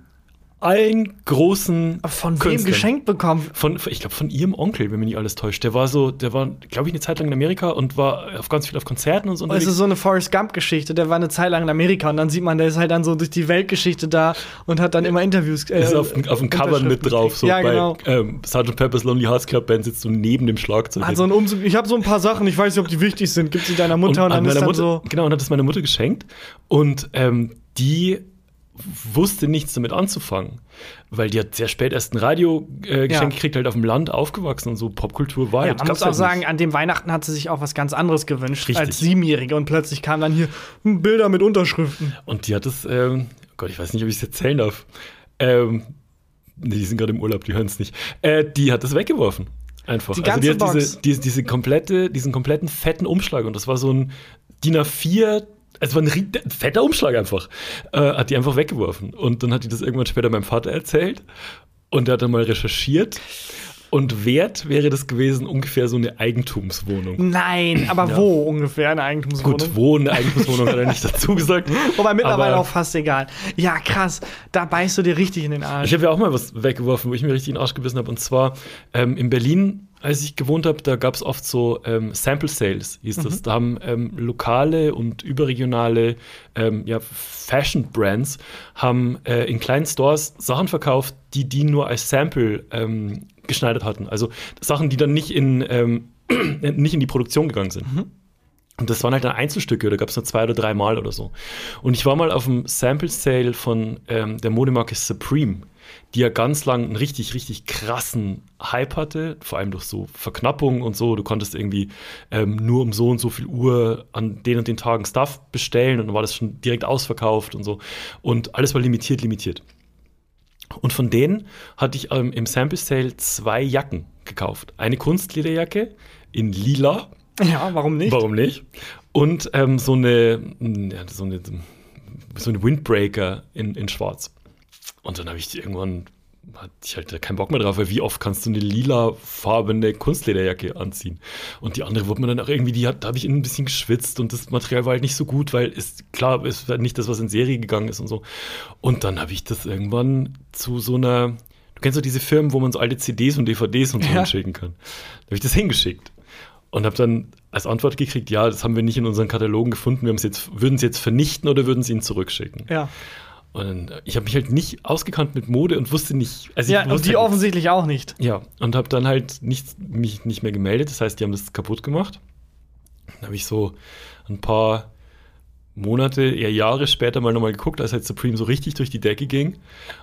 allen großen Von wem Künstlern. geschenkt bekommen? Von, ich glaube, von ihrem Onkel, wenn mich nicht alles täuscht. Der war so, der war, glaube ich, eine Zeit lang in Amerika und war auf ganz viel auf Konzerten und so. Es unterwegs. ist so eine Forrest Gump-Geschichte. Der war eine Zeit lang in Amerika und dann sieht man, der ist halt dann so durch die Weltgeschichte da und hat dann immer Interviews. Äh, ist auf, auf dem Cover mit drauf. So ja, bei genau. ähm, Sgt. Pepper's Lonely Hearts Club Band sitzt du neben dem Schlagzeug. So Umzug. Ich habe so ein paar Sachen, ich weiß nicht, ob die wichtig sind. Gib sie deiner Mutter und, an dann ist dann Mutter, so. Genau, und hat es meiner Mutter geschenkt. Und ähm, die wusste nichts damit anzufangen. Weil die hat sehr spät erst ein Radio-Geschenk äh, Ja. Gekriegt, halt auf dem Land aufgewachsen und so Popkultur war Ja, halt. man muss auch halt sagen, an dem Weihnachten hat sie sich auch was ganz anderes gewünscht Richtig. als Siebenjährige und plötzlich kamen dann hier hm, Bilder mit Unterschriften. Und die hat es, ähm, oh Gott, ich weiß nicht, ob ich es erzählen darf. Ähm, nee, die sind gerade im Urlaub, die hören es nicht. Äh, die hat es weggeworfen. Einfach. Die ganze also die hat Box. diese, diese, diese komplette, diesen kompletten fetten Umschlag und das war so ein DIN A4, es war ein fetter Umschlag einfach. Äh, hat die einfach weggeworfen. Und dann hat die das irgendwann später meinem Vater erzählt. Und er hat dann mal recherchiert. Und wert wäre das gewesen ungefähr so eine Eigentumswohnung. Nein, aber Ja. wo ungefähr eine Eigentumswohnung? Gut, wo eine Eigentumswohnung hat er nicht dazu gesagt. Wobei mittlerweile Aber- auch fast egal. Ja, krass. Da beißt du dir richtig in den Arsch. Ich habe ja auch mal was weggeworfen, wo ich mir richtig in den Arsch gebissen habe. Und zwar ähm, in Berlin, als ich gewohnt habe, da gab es oft so ähm, Sample Sales, hieß das. Da haben ähm, lokale und überregionale ähm, ja, Fashion Brands haben äh, in kleinen Stores Sachen verkauft, die die nur als Sample ähm, geschneidert hatten. Also Sachen, die dann nicht in, ähm, nicht in die Produktion gegangen sind. Und das waren halt dann Einzelstücke, da gab es nur zwei oder drei Mal oder so. Und ich war mal auf dem Sample Sale von ähm, der Modemarke Supreme, die ja ganz lang einen richtig, richtig krassen Hype hatte, vor allem durch so Verknappung und so. Du konntest irgendwie ähm, nur um so und so viel Uhr an den und den Tagen Stuff bestellen und dann war das schon direkt ausverkauft und so. Und alles war limitiert, limitiert. Und von denen hatte ich ähm, im Sample Sale zwei Jacken gekauft. Eine Kunstlederjacke in lila, Ja, warum nicht? Warum nicht? Und ähm, so eine, so eine, so eine Windbreaker in, in Schwarz. Und dann habe ich die irgendwann, hatte ich halt keinen Bock mehr drauf, weil wie oft kannst du eine lilafarbene Kunstlederjacke anziehen? Und die andere wurde mir dann auch irgendwie, die hat, da habe ich ein bisschen geschwitzt und das Material war halt nicht so gut, weil es, klar, es war nicht das, was in Serie gegangen ist und so. Und dann habe ich das irgendwann zu so einer, du kennst doch diese Firmen, wo man so alte CDs und DVDs und so Ja. hinschicken kann. Da habe ich das hingeschickt. Und habe dann als Antwort gekriegt, ja, das haben wir nicht in unseren Katalogen gefunden, wir jetzt, würden es jetzt vernichten oder würden sie ihn zurückschicken. Ja. Und äh, ich habe mich halt nicht ausgekannt mit Mode und wusste nicht, also ich Ja, und die halt offensichtlich auch nicht. Ja, und habe dann halt nicht, mich nicht mehr gemeldet, das heißt, die haben das kaputt gemacht. Dann habe ich so ein paar Monate, eher Jahre später mal nochmal geguckt, als halt Supreme so richtig durch die Decke ging.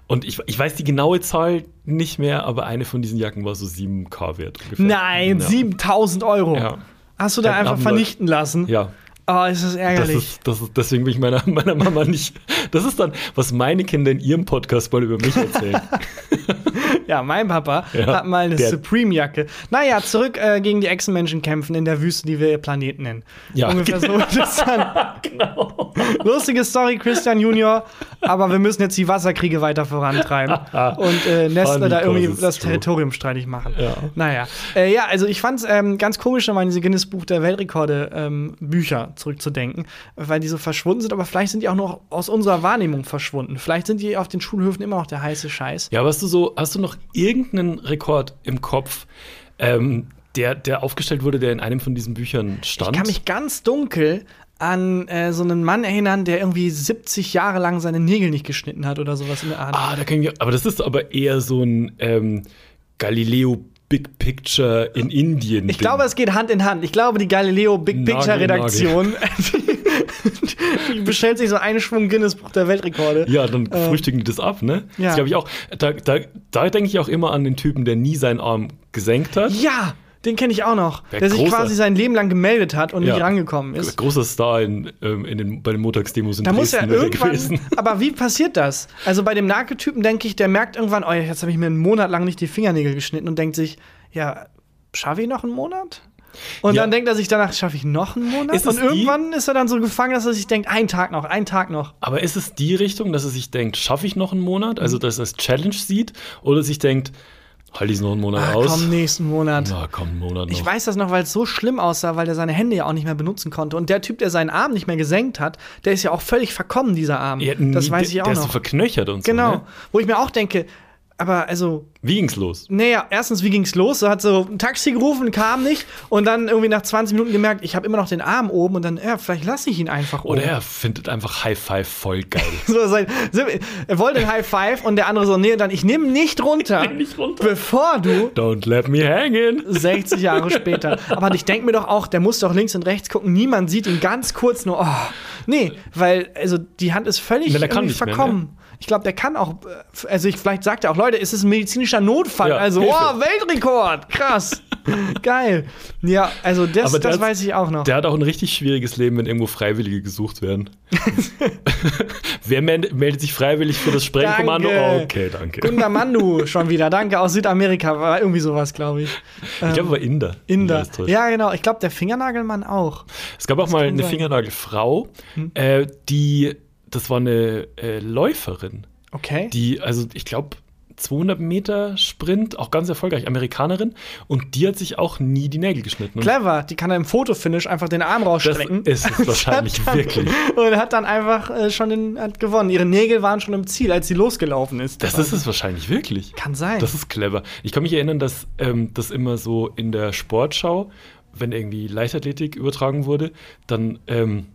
Und ich, ich weiß die genaue Zahl nicht mehr, aber eine von diesen Jacken war so 7K wert ungefähr. Nein, ja. 7000 Euro. Ja. Hast du da einfach vernichten lassen? Ja, Oh, ist das Das ärgerlich. ist, das ist, deswegen will ich meiner, meiner Mama nicht. Das ist dann, was meine Kinder in ihrem Podcast mal über mich erzählen. ja, mein Papa Ja, hat mal eine Supreme-Jacke. Naja, zurück äh, gegen die Echsenmenschen kämpfen in der Wüste, die wir Planeten nennen. Ja. Ungefähr so ist das dann. genau. Lustige Story, Christian Junior. Aber wir müssen jetzt die Wasserkriege weiter vorantreiben und äh, Nestle da irgendwie das true. Territorium streitig machen. Ja. Naja. Äh, ja, also ich fand es ähm, ganz komisch, nochmal an diese Guinness Buch der Weltrekorde ähm, Bücher zurückzudenken, weil die so verschwunden sind. Aber vielleicht sind die auch noch aus unserer Wahrnehmung verschwunden. Vielleicht sind die auf den Schulhöfen immer noch der heiße Scheiß. Ja, aber hast du so, hast du noch irgendeinen Rekord im Kopf, ähm, der, der aufgestellt wurde, der in einem von diesen Büchern stand? Ich kann mich ganz dunkel an äh, so einen Mann erinnern, der irgendwie 70 Jahre lang seine Nägel nicht geschnitten hat oder sowas in der Art. ah, da kann ich aber das ist aber eher so ein ähm, Galileo Big Picture in Indien. Ich glaube, es geht Hand in Hand. Ich glaube, die Galileo Big Nagel, Picture Redaktion, die bestellt sich so einen Schwung Guinness Buch der Weltrekorde. Ja, dann frühstücken die das ab, ne? ja. Das glaube ich auch. Da, da, da denke ich auch immer an den Typen, der nie seinen Arm gesenkt hat. Ja, den kenne ich auch noch. Wer der sich quasi sein Leben lang gemeldet hat und Ja. nicht rangekommen ist. Großer Star in, ähm, in den, bei den Montagsdemos in Da muss Dresden wäre irgendwann. gewesen. Aber wie passiert das? Also bei dem Nake-Typen denke ich, der merkt irgendwann, oh, jetzt habe ich mir einen Monat lang nicht die Fingernägel geschnitten und denkt sich, ja, schaffe ich noch einen Monat? Und Ja. dann denkt er sich danach, schaffe ich noch einen Monat? Ist und irgendwann ist er dann so gefangen, dass er sich denkt, ein Tag noch, ein Tag noch. Aber ist es die Richtung, dass er sich denkt, schaffe ich noch einen Monat? Also, Mhm. dass er es Challenge sieht? Oder sich denkt, halte ich es noch einen Monat Ah, aus? komm, nächsten Monat. Na, komm, einen Monat noch. Ich weiß das noch, weil es so schlimm aussah, weil er seine Hände ja auch nicht mehr benutzen konnte. Und der Typ, der seinen Arm nicht mehr gesenkt hat, der ist ja auch völlig verkommen, dieser Arm. Ja, das weiß ich der, auch der ist so noch. verknöchert und Genau. so. Ne? Wo ich mir auch denke, aber also, Wie ging's los? naja, erstens, wie ging's los? Er hat so ein Taxi gerufen, kam nicht. Und dann irgendwie nach 20 Minuten gemerkt, ich habe immer noch den Arm oben. Und dann, ja, vielleicht lasse ich ihn einfach oben. Oder er findet einfach High Five voll geil. So, sein, so, er wollte ein High Five und der andere so, nee, dann ich nehme nicht runter, nicht runter. bevor du Don't let me hang in. 60 Jahre später. Aber ich denke mir doch auch, der muss doch links und rechts gucken. Niemand sieht ihn ganz kurz nur. Oh, nee, weil also die Hand ist völlig irgendwie nicht mehr, ne? Ich glaube, der kann auch. äh, Also ich, vielleicht sagt er auch, Leute, es ist ein medizinischer Notfall. Ja, also, Hilfe. oh, Weltrekord, krass, geil. Ja, also das, das hat- weiß ich auch noch. Der hat auch ein richtig schwieriges Leben, wenn irgendwo Freiwillige gesucht werden. Wer mel- meldet sich freiwillig für das Sprengkommando? Danke. Okay, danke. Gunda Mandu schon wieder. Danke aus Südamerika war irgendwie sowas, glaube ich. Ich glaube, war Inder. Inder. Alles täuscht. Ja, genau. Ich glaube, der Fingernagelmann auch. Es gab auch mal kann eine sein. Fingernagelfrau, äh, die, das war eine äh, Läuferin, Okay. die, also ich glaube, 200 Meter Sprint, auch ganz erfolgreich, Amerikanerin. Und die hat sich auch nie die Nägel geschnitten. Clever, die kann dann im Fotofinish einfach den Arm das rausstrecken. ist es wahrscheinlich dann- wirklich. Und hat dann einfach äh, schon den, hat gewonnen. Ihre Nägel waren schon im Ziel, als sie losgelaufen ist. Das ist es wahrscheinlich wirklich. Kann sein. Das ist clever. Ich kann mich erinnern, dass ähm, das immer so in der Sportschau, wenn irgendwie Leichtathletik übertragen wurde, dann ähm,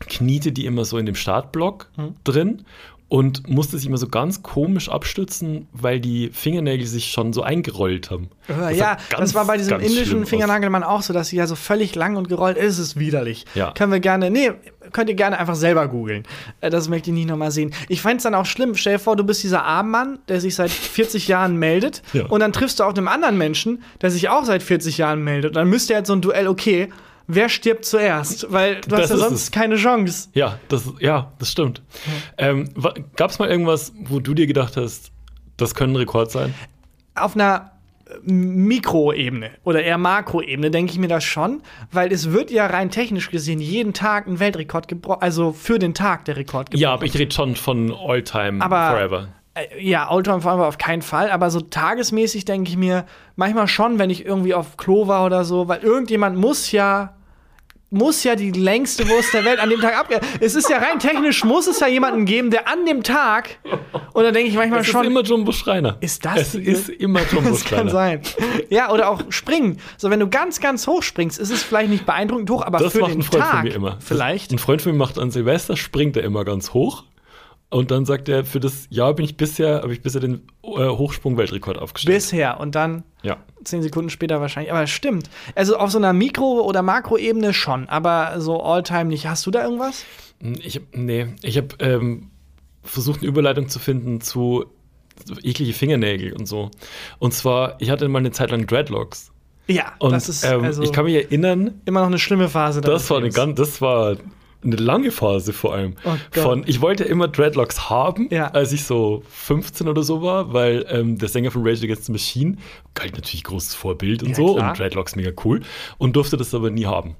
kniete die immer so in dem Startblock Hm. drin und musste sich immer so ganz komisch abstützen, weil die Fingernägel sich schon so eingerollt haben. Äh, Das ja, sah das war bei diesem ganz indischen. Fingernagelmann auch so, dass sie ja so völlig lang und gerollt ist. Es ist widerlich. Ja. Können wir gerne, nee, könnt ihr gerne einfach selber googeln. Äh, Das möchte ich nicht nochmal sehen. Ich fand es dann auch schlimm. Stell dir vor, du bist dieser Armmann, der sich seit 40 Jahren meldet. Ja. Und dann triffst du auf einen anderen Menschen, der sich auch seit 40 Jahren meldet. Und dann müsste jetzt so ein Duell, okay, wer stirbt zuerst? Weil du Das hast ja sonst es. keine Chance. Ja, das, ja, das stimmt. Ähm, Gab es mal irgendwas, wo du dir gedacht hast, das könnte ein Rekord sein? auf einer äh, Mikroebene oder eher Makroebene denke ich mir das schon, weil es wird ja rein technisch gesehen jeden Tag ein Weltrekord gebrochen, also für den Tag der Rekord gebrochen. Ja, aber ich rede schon von All-Time Aber- Forever. Äh, Ja, Oldtime Forever auf keinen Fall, aber so tagesmäßig denke ich mir manchmal schon, wenn ich irgendwie auf Klo war oder so, weil irgendjemand muss ja muss ja die längste Wurst der Welt an dem Tag abge. Es ist ja rein technisch muss es ja jemanden geben, der an dem Tag und da denke ich manchmal Es schon ist immer Jumbo Schreiner. Ist das Es ist immer Jumbo Das kann Schreiner. sein. Ja, oder auch springen. So, wenn du ganz, ganz hoch springst, ist es vielleicht nicht beeindruckend hoch, aber Das für macht den ein Freund Tag von mir immer. vielleicht. Ein Freund von mir macht an Silvester, springt er immer ganz hoch. Und dann sagt er, für das Jahr bin ich bisher, habe ich bisher den äh, Hochsprung-Weltrekord aufgestellt. Bisher und dann ja. zehn Sekunden später wahrscheinlich. Aber es stimmt. Also auf so einer Mikro- oder Makroebene schon, aber so Alltime nicht. Hast du da irgendwas? Ich hab, nee, ich habe ähm, versucht, eine Überleitung zu finden zu eklige Fingernägel und so. Und zwar, ich hatte mal eine Zeit lang Dreadlocks. Ja, Und das ist ähm, also ich kann mich erinnern, immer noch eine schlimme Phase. das war eine ganz, das war eine lange Phase vor allem. Oh. Von, ich wollte immer Dreadlocks haben, Ja. als ich so 15 oder so war, weil ähm, der Sänger von Rage Against the Machine galt natürlich großes Vorbild und Ja, so klar. und Dreadlocks mega cool und durfte das aber nie haben.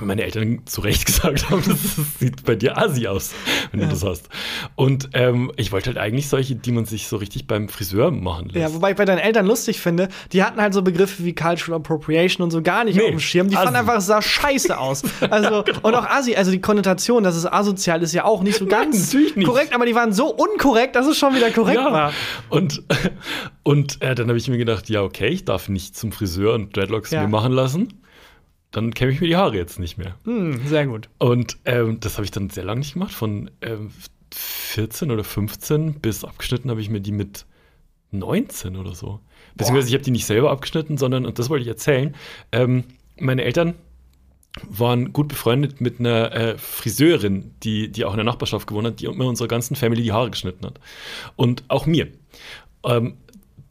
Meine Eltern zu Recht gesagt haben, das sieht bei dir assi aus, wenn du das hast. Und ähm, ich wollte halt eigentlich solche, die man sich so richtig beim Friseur machen lässt. Ja, wobei ich bei deinen Eltern lustig finde, die hatten halt so Begriffe wie Cultural Appropriation und so gar nicht Nee, auf dem Schirm. Die fanden einfach, es sah scheiße aus. Also, und auch Assi, also die Konnotation, dass es asozial ist, ja auch nicht so ganz natürlich nicht. korrekt, aber die waren so unkorrekt, dass es schon wieder korrekt ja. war. Und, und äh, dann habe ich mir gedacht, ja, okay, ich darf nicht zum Friseur und Dreadlocks Ja. mir machen lassen. Dann kämme ich mir die Haare jetzt nicht mehr. Hm, sehr gut. Und ähm, das habe ich dann sehr lange nicht gemacht. Von ähm, 14 oder 15 bis abgeschnitten habe ich mir die mit 19 oder so. Beziehungsweise ich habe die nicht selber abgeschnitten, sondern, und das wollte ich erzählen, ähm, meine Eltern waren gut befreundet mit einer äh, Friseurin, die, die auch in der Nachbarschaft gewohnt hat, die immer unserer ganzen Family die Haare geschnitten hat. Und auch mir. Ähm,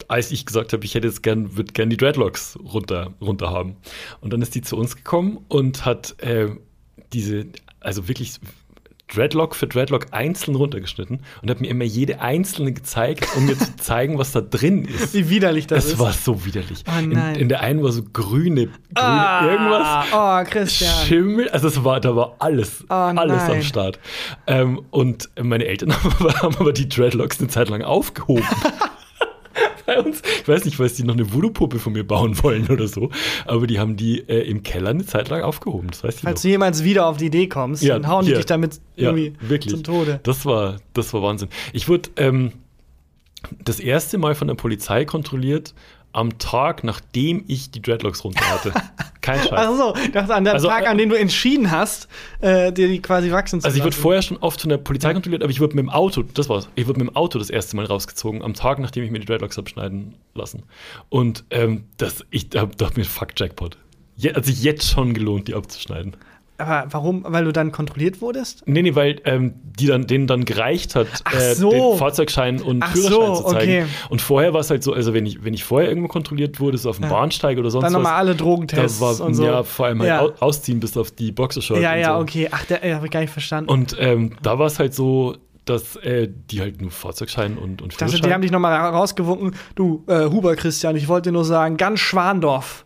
als ich gesagt habe, ich hätte jetzt gern, würde gern die Dreadlocks runter, runter haben. Und dann ist die zu uns gekommen und hat äh, diese, also wirklich Dreadlock für Dreadlock einzeln runtergeschnitten und hat mir immer jede einzelne gezeigt, um mir zu zeigen, was da drin ist. Wie widerlich das Es ist. war so widerlich. Oh nein. in, in der einen war so grüne, grüne ah, irgendwas. Oh, Christian. Schimmel, also es war, da war alles, Oh alles nein. am Start. Ähm, und meine Eltern haben aber, haben aber die Dreadlocks eine Zeit lang aufgehoben. Bei uns, ich weiß nicht, weil sie noch eine Voodoo-Puppe von mir bauen wollen oder so, aber die haben die äh, im Keller eine Zeit lang aufgehoben. Das weiß ich Falls noch. du jemals wieder auf die Idee kommst, Ja, dann hauen die hier. dich damit Ja, irgendwie wirklich. zum Tode. Das war, das war Wahnsinn. Ich wurde ähm, das erste Mal von der Polizei kontrolliert am Tag, nachdem ich die Dreadlocks runter hatte. Kein Scheiß. Ach so, dachte an den Also, Tag, äh, an dem du entschieden hast, äh, dir die quasi wachsen zu Also ich wurde lassen. vorher schon oft von der Polizei kontrolliert, aber ich wurde mit dem Auto, das war's, ich wurde mit dem Auto das erste Mal rausgezogen, am Tag, nachdem ich mir die Dreadlocks habe schneiden lassen. Und ähm, das, ich da dachte mir, fuck Jackpot. Je, hat sich jetzt schon gelohnt, die abzuschneiden. Aber warum? Weil du dann kontrolliert wurdest? Nee, nee, weil ähm, die dann, denen dann gereicht hat, äh, so. den Fahrzeugschein und Ach Führerschein so, zu zeigen. okay. Und vorher war es halt so, also wenn ich, wenn ich vorher irgendwo kontrolliert wurde, so auf dem Ja. Bahnsteig oder sonst Dann was, nochmal alle da Drogentests war und so. ja vor allem halt Ja. au- ausziehen bis auf die Boxershorts ja, ja, so. okay. Ach, äh, habe ich gar nicht verstanden. Und ähm, da war es halt so, dass äh, die halt nur Fahrzeugschein und, und Führerschein. die haben dich nochmal rausgewunken. Du, äh, Huber Christian, ich wollte dir nur sagen, ganz Schwandorf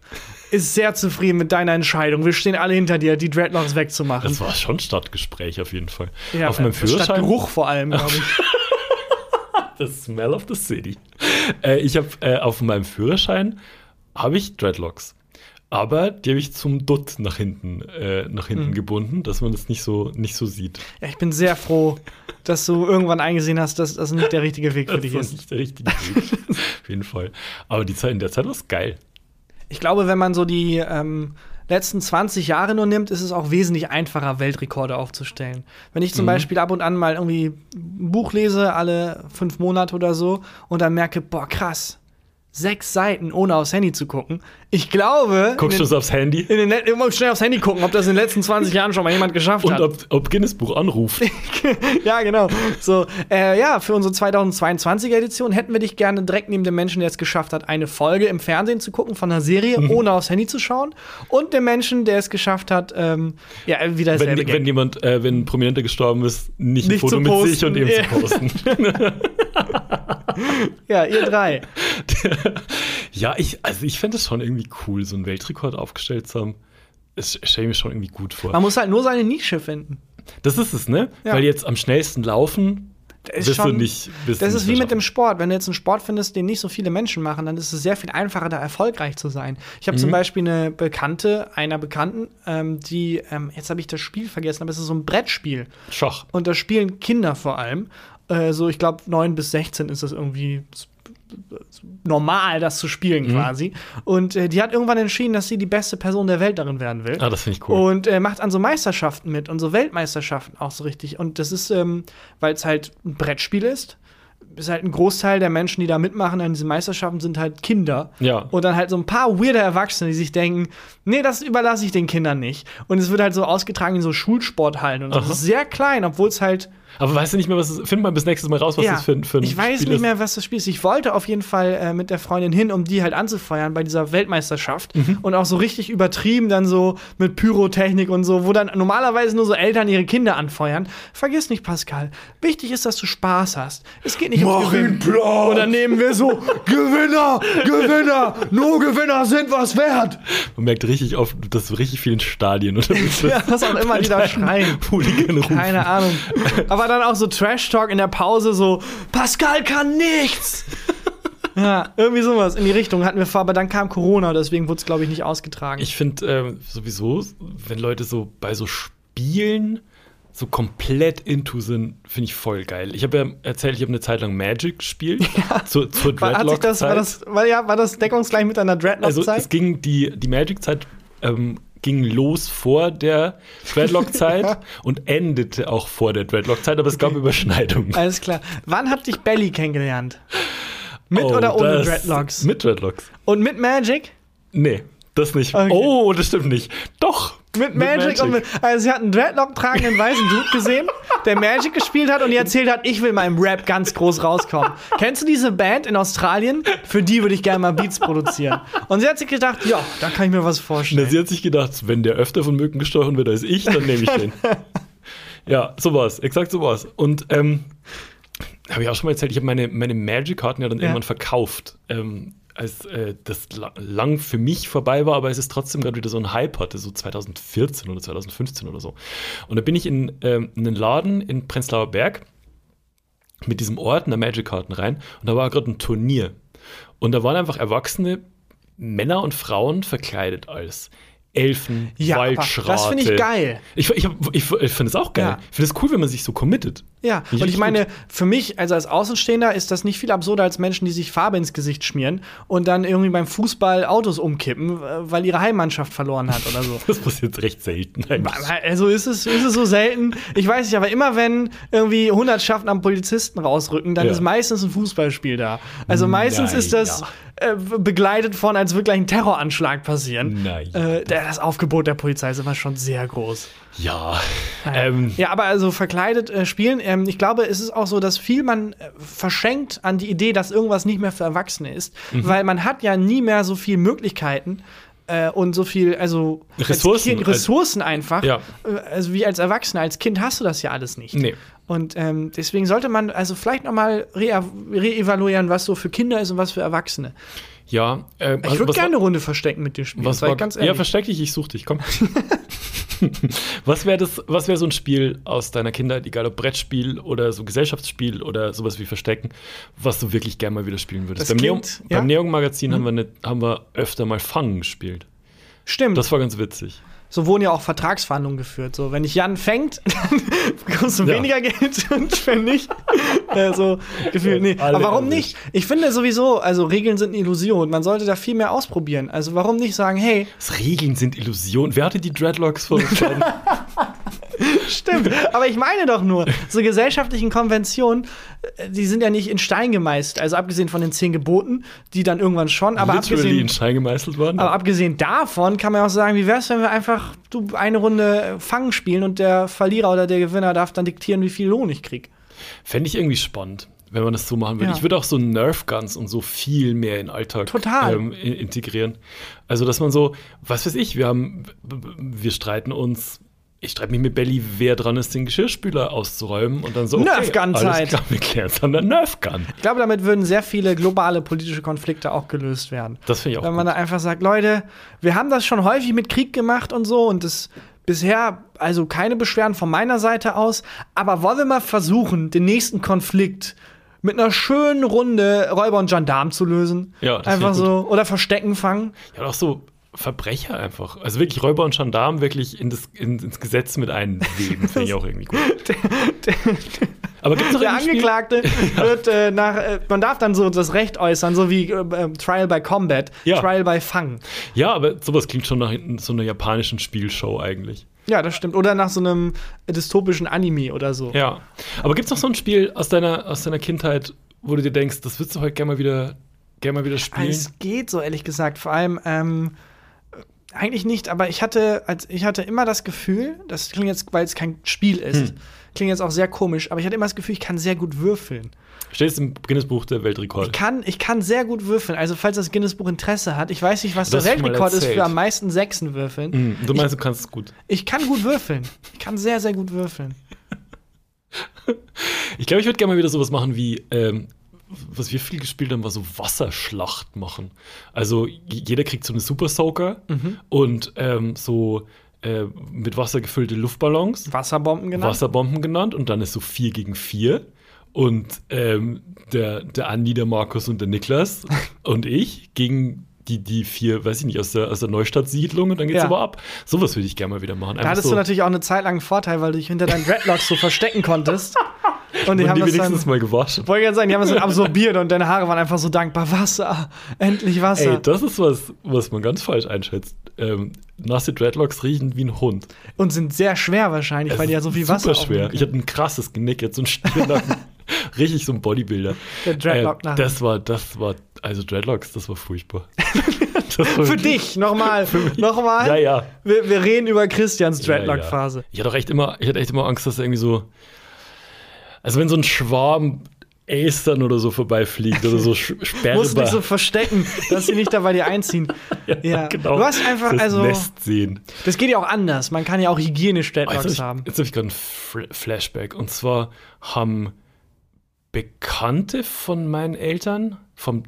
ist sehr zufrieden mit deiner Entscheidung. Wir stehen alle hinter dir, die Dreadlocks wegzumachen. das war schon Stadtgespräch auf jeden Fall. ja, auf meinem äh, Führerschein. Geruch vor allem, glaube ich. the smell of the city. Äh, ich habe äh, auf meinem Führerschein habe ich Dreadlocks. Aber die habe ich zum Dutt nach hinten, äh, nach hinten Mhm. gebunden, dass man das nicht so, nicht so sieht. Ja, ich bin sehr froh, dass du irgendwann eingesehen hast, dass das nicht der richtige Weg für Das dich war ist. nicht der richtige Weg. Auf jeden Fall. Aber die Zeit in der Zeit war es geil. Ich glaube, wenn man so die ähm, letzten 20 Jahre nur nimmt, ist es auch wesentlich einfacher, Weltrekorde aufzustellen. Wenn ich zum Mhm. Beispiel ab und an mal irgendwie ein Buch lese, alle fünf Monate oder so, und dann merke, boah, krass, sechs Seiten, ohne aufs Handy zu gucken. Ich glaube, Guckst du so aufs Handy? in den, immer schnell aufs Handy gucken, ob das in den letzten 20 Jahren schon mal jemand geschafft Und hat. ob, ob Guinness Buch anruft. ja, genau. So, äh, ja, für unsere 2022er Edition hätten wir dich gerne direkt neben dem Menschen, der es geschafft hat, eine Folge im Fernsehen zu gucken von einer Serie, Mhm. ohne aufs Handy zu schauen. Und dem Menschen, der es geschafft hat, ähm, ja, wieder dasselbe wenn, wenn jemand, äh, wenn ein Prominenter gestorben ist, nicht, Nicht ein Foto mit sich und ihm Ja. zu posten. Ja, ihr drei. ja, ich, also ich fände es schon irgendwie cool, so einen Weltrekord aufgestellt zu haben. Das stelle ich mir schon irgendwie gut vor. Man muss halt nur seine Nische finden. Das ist es, ne? Ja. Weil jetzt am schnellsten laufen, ist wirst du schon- nicht. Wirst Das du ist nicht wie mit dem. Sport. Wenn du jetzt einen Sport findest, den nicht so viele Menschen machen, dann ist es sehr viel einfacher, da erfolgreich zu sein. Ich habe zum Beispiel eine Bekannte, einer Bekannten, ähm, die, ähm, jetzt habe ich das Spiel vergessen, aber es ist so ein Brettspiel. Schach. Und da spielen Kinder vor allem. Äh, so, ich glaube, 9 bis 16 ist das irgendwie normal, das zu spielen quasi. Und äh, die hat irgendwann entschieden, dass sie die beste Person der Welt darin werden will. Ah, das finde ich cool. Und äh, macht an so Meisterschaften mit und so Weltmeisterschaften auch so richtig. Und das ist, ähm, weil es halt ein Brettspiel ist, ist halt ein Großteil der Menschen, die da mitmachen an diesen Meisterschaften, sind halt Kinder. Ja. Und dann halt so ein paar weirde Erwachsene, die sich denken, nee, das überlasse ich den Kindern nicht. Und es wird halt so ausgetragen in so Schulsporthallen und. Aha. Das ist sehr klein, obwohl es halt Aber weißt du nicht mehr, was es Find mal bis nächstes Mal raus, was das für, für ein ich weiß Spiel nicht mehr, was das Spiel ist. Ich wollte auf jeden Fall äh, mit der Freundin hin, um die halt anzufeuern bei dieser Weltmeisterschaft. Mhm. Und auch so richtig übertrieben dann so mit Pyrotechnik und so, wo dann normalerweise nur so Eltern ihre Kinder anfeuern. Vergiss nicht, Pascal, wichtig ist, dass du Spaß hast. Es geht nicht Gewinnen. Plan! Und dann nehmen wir so, Gewinner, Gewinner, nur Gewinner sind was wert. Man merkt richtig oft, dass so richtig vielen Stadien unterwegs Ja, was auch immer die da schreien. Keine Ahnung. Aber dann auch so Trash-Talk in der Pause, so, Pascal kann nichts. ja, irgendwie sowas in die Richtung hatten wir vor, aber dann kam Corona, deswegen wurde es, glaube ich, nicht ausgetragen. Ich finde ähm, sowieso, wenn Leute so bei so Spielen so komplett into sind, finde ich voll geil. Ich habe ja erzählt, ich habe eine Zeit lang Magic gespielt. Zur, zur war, hat sich das, war, das, war, ja, war das deckungsgleich mit einer Also Dreadlock-Zeit? es ging die, die Magic-Zeit ähm, ging los vor der Dreadlock-Zeit und endete auch vor der Dreadlock-Zeit, aber es gab Überschneidungen. Alles klar. Wann hat dich Belly kennengelernt? Mit Oh, oder ohne Dreadlocks? Mit Dreadlocks. Und mit Magic? Nee, das nicht. Okay. Oh, das stimmt nicht. Doch. Mit Magic, und mit, also sie hat einen Dreadlock tragenden weißen Dude gesehen, der Magic gespielt hat und ihr erzählt hat, ich will im Rap ganz groß rauskommen. Kennst du diese Band in Australien? Für die würde ich gerne mal Beats produzieren. Und sie hat sich gedacht, ja, da kann ich mir was Na, vorstellen. sie hat sich gedacht, wenn der öfter von Mücken gestochen wird als ich, dann nehme ich den. ja, so war's. Exakt so war's. Und ähm, habe ich auch schon mal erzählt, ich habe meine, meine Magic-Karten ja dann Ja. irgendwann verkauft. Ähm, als äh, das la lang für mich vorbei war, aber es ist trotzdem gerade wieder so ein Hype hatte, so 2014 oder 2015 oder so. Und da bin ich in, ähm, in einen Laden in Prenzlauer Berg mit diesem Ordner Magic-Karten rein und da war gerade ein Turnier. Und da waren einfach erwachsene Männer und Frauen verkleidet als Elfen, Ja, Waldschrate. das finde ich geil. Ich, ich, ich, ich finde es auch geil. Ja. Ich finde es cool, wenn man sich so committet. Ja, Finde und ich meine, gut. für mich, also als Außenstehender, ist das nicht viel absurder als Menschen, die sich Farbe ins Gesicht schmieren und dann irgendwie beim Fußball Autos umkippen, äh, weil ihre Heimmannschaft verloren hat oder so. Das passiert recht selten eigentlich. Also ist es, ist es so selten. Ich weiß nicht, aber immer wenn irgendwie Hundertschaften am Polizisten rausrücken, dann Ja. ist meistens ein Fußballspiel da. Also meistens Nein, ist das äh, begleitet von, als würde gleich ein Terroranschlag passieren. Nein. Äh, das Aufgebot der Polizei ist immer schon sehr groß. Ja. Ähm, Ja, aber also verkleidet äh, spielen, ähm, ich glaube, es ist auch so, dass viel man äh, verschenkt an die Idee, dass irgendwas nicht mehr für Erwachsene ist, Mhm. weil man hat ja nie mehr so viele Möglichkeiten äh, und so viel, also als Ressourcen, kind, Ressourcen einfach. Ja. Äh, Also wie als Erwachsener, als Kind hast du das ja alles nicht. Nee. Und ähm, deswegen sollte man also vielleicht noch mal re reevaluieren, was so für Kinder ist und was für Erwachsene. Ja. ähm, Ich würde gerne eine Runde verstecken mit dir spielen. Was war, ich ganz ja, ehrlich. versteck dich, ich such dich, komm. Was wäre das, was wäre so ein Spiel aus deiner Kindheit, egal ob Brettspiel oder so Gesellschaftsspiel oder sowas wie Verstecken, was du wirklich gerne mal wieder spielen würdest? Das beim klingt- ja? beim Neon Magazin haben, wir ne, haben wir öfter mal Fangen gespielt. Stimmt. Das war ganz witzig. So wurden ja auch Vertragsverhandlungen geführt. So, wenn dich Jan fängt, dann bekommst du Ja. weniger Geld und wenn nicht, äh, so gefühlt, nee. Aber warum nicht? Ich finde sowieso, also Regeln sind eine Illusion. Man sollte da viel mehr ausprobieren. Also warum nicht sagen, hey, Das Regeln sind Illusionen. Wer hatte die Dreadlocks vorgeschlagen? stimmt. Aber ich meine doch nur, so gesellschaftlichen Konventionen, äh, die sind ja nicht in Stein gemeißelt. Also abgesehen von den zehn Geboten, die dann irgendwann schon, aber Literally abgesehen in Stein gemeißelt worden. Aber abgesehen davon kann man auch sagen, wie wär's, wenn wir einfach du, eine Runde Fangen spielen und der Verlierer oder der Gewinner darf dann diktieren, wie viel Lohn ich krieg. Fände ich irgendwie spannend, wenn man das so machen würde. Ja. Ich würde auch so Nerf Guns und so viel mehr in den Alltag Total. Ähm, in- integrieren. Also, dass man so, was weiß ich, wir haben, wir streiten uns. Ich streite mich mit Belly, wer dran ist, den Geschirrspüler auszuräumen und dann so. Nerf Gun-Zeit. alles klar, wir klären es an der Nerf Gun. Ich glaube, damit würden sehr viele globale politische Konflikte auch gelöst werden. Das finde ich auch Wenn man gut. da einfach sagt, Leute, wir haben das schon häufig mit Krieg gemacht und so und das bisher also keine Beschwerden von meiner Seite aus, aber wollen wir mal versuchen, den nächsten Konflikt mit einer schönen Runde Räuber und Gendarm zu lösen? Ja, das einfach so oder Verstecken fangen. Ja, auch so Verbrecher einfach. Also wirklich Räuber und Gendarm wirklich in das, in, ins Gesetz mit einweben, finde ich auch irgendwie gut. Aber gibt es noch Der irgendein Spiel- Angeklagte wird äh, nach, äh, man darf dann so das Recht äußern, so wie äh, äh, Trial by Combat, Ja. Trial by Fang. Ja, aber sowas klingt schon nach so einer japanischen Spielshow eigentlich. Ja, das stimmt. Oder nach so einem dystopischen Anime oder so. Ja. Aber gibt es noch so ein Spiel aus deiner, aus deiner Kindheit, wo du dir denkst, das würdest du heute gerne mal wieder, gerne mal wieder spielen? Es geht so, ehrlich gesagt. Vor allem, ähm, eigentlich nicht, aber ich hatte, als, ich hatte immer das Gefühl, das klingt jetzt, weil es kein Spiel ist, Hm. klingt jetzt auch sehr komisch, aber ich hatte immer das Gefühl, ich kann sehr gut würfeln. Steht es im Guinness-Buch der Ich Weltrekorde. kann, ich kann sehr gut würfeln. Also, falls das Guinness-Buch Interesse hat, ich weiß nicht, was Du der Weltrekord ist für am meisten Sechsen würfeln. Mhm. Du meinst, du kannst es gut. Ich kann gut würfeln. Ich kann sehr, sehr gut würfeln. Ich glaube, ich würde gerne mal wieder sowas machen wie, ähm, was wir viel gespielt haben, war so Wasserschlacht machen. Also jeder kriegt so eine Super Soaker Mhm. und ähm, so äh, mit Wasser gefüllte Luftballons, Wasserbomben genannt. Wasserbomben genannt und dann ist so 4 gegen 4. Und ähm, der, der Andi, der Markus und der Niklas und ich gegen die, die vier, weiß ich nicht, aus der, aus der Neustadt-Siedlung und dann geht's Ja. aber ab. Sowas würde ich gerne mal wieder machen. Da Einfach hattest so, du natürlich auch eine Zeit lang einen Vorteil, weil du dich hinter deinen Dreadlocks so verstecken konntest. Und die wurden haben die das dann, wenigstens mal gewaschen. wollte ich gerade sagen, die haben dann absorbiert und deine Haare waren einfach so dankbar. Wasser, endlich Wasser. Ey, das ist was, was man ganz falsch einschätzt. Ähm, nasse Dreadlocks riechen wie ein Hund. und sind sehr schwer wahrscheinlich, weil die ja so viel Wasser Super schwer. Ich hatte ein krasses Genick, jetzt so ein. Richtig so ein Bodybuilder. Der Dreadlock äh, nach- Das war, das war, also Dreadlocks, das war furchtbar. Für dich, nochmal, nochmal. Ja, ja. Wir, wir reden über Christians Ja, Dreadlock-Phase. Ja. Ich hatte auch echt immer, ich hatte echt immer Angst, dass irgendwie so, also wenn so ein Schwarm Aestern oder so vorbeifliegt oder so Sperrbar. Musst dich so verstecken, dass sie nicht da bei dir einziehen. Ja, genau. Du hast einfach, das also, Nest sehen. das geht ja auch anders. Man kann ja auch hygienisch Oh, Dreadlocks jetzt habe haben. ich, jetzt hab ich gerade ein Fr- Flashback. Und zwar haben Bekannte von meinen Eltern, vom,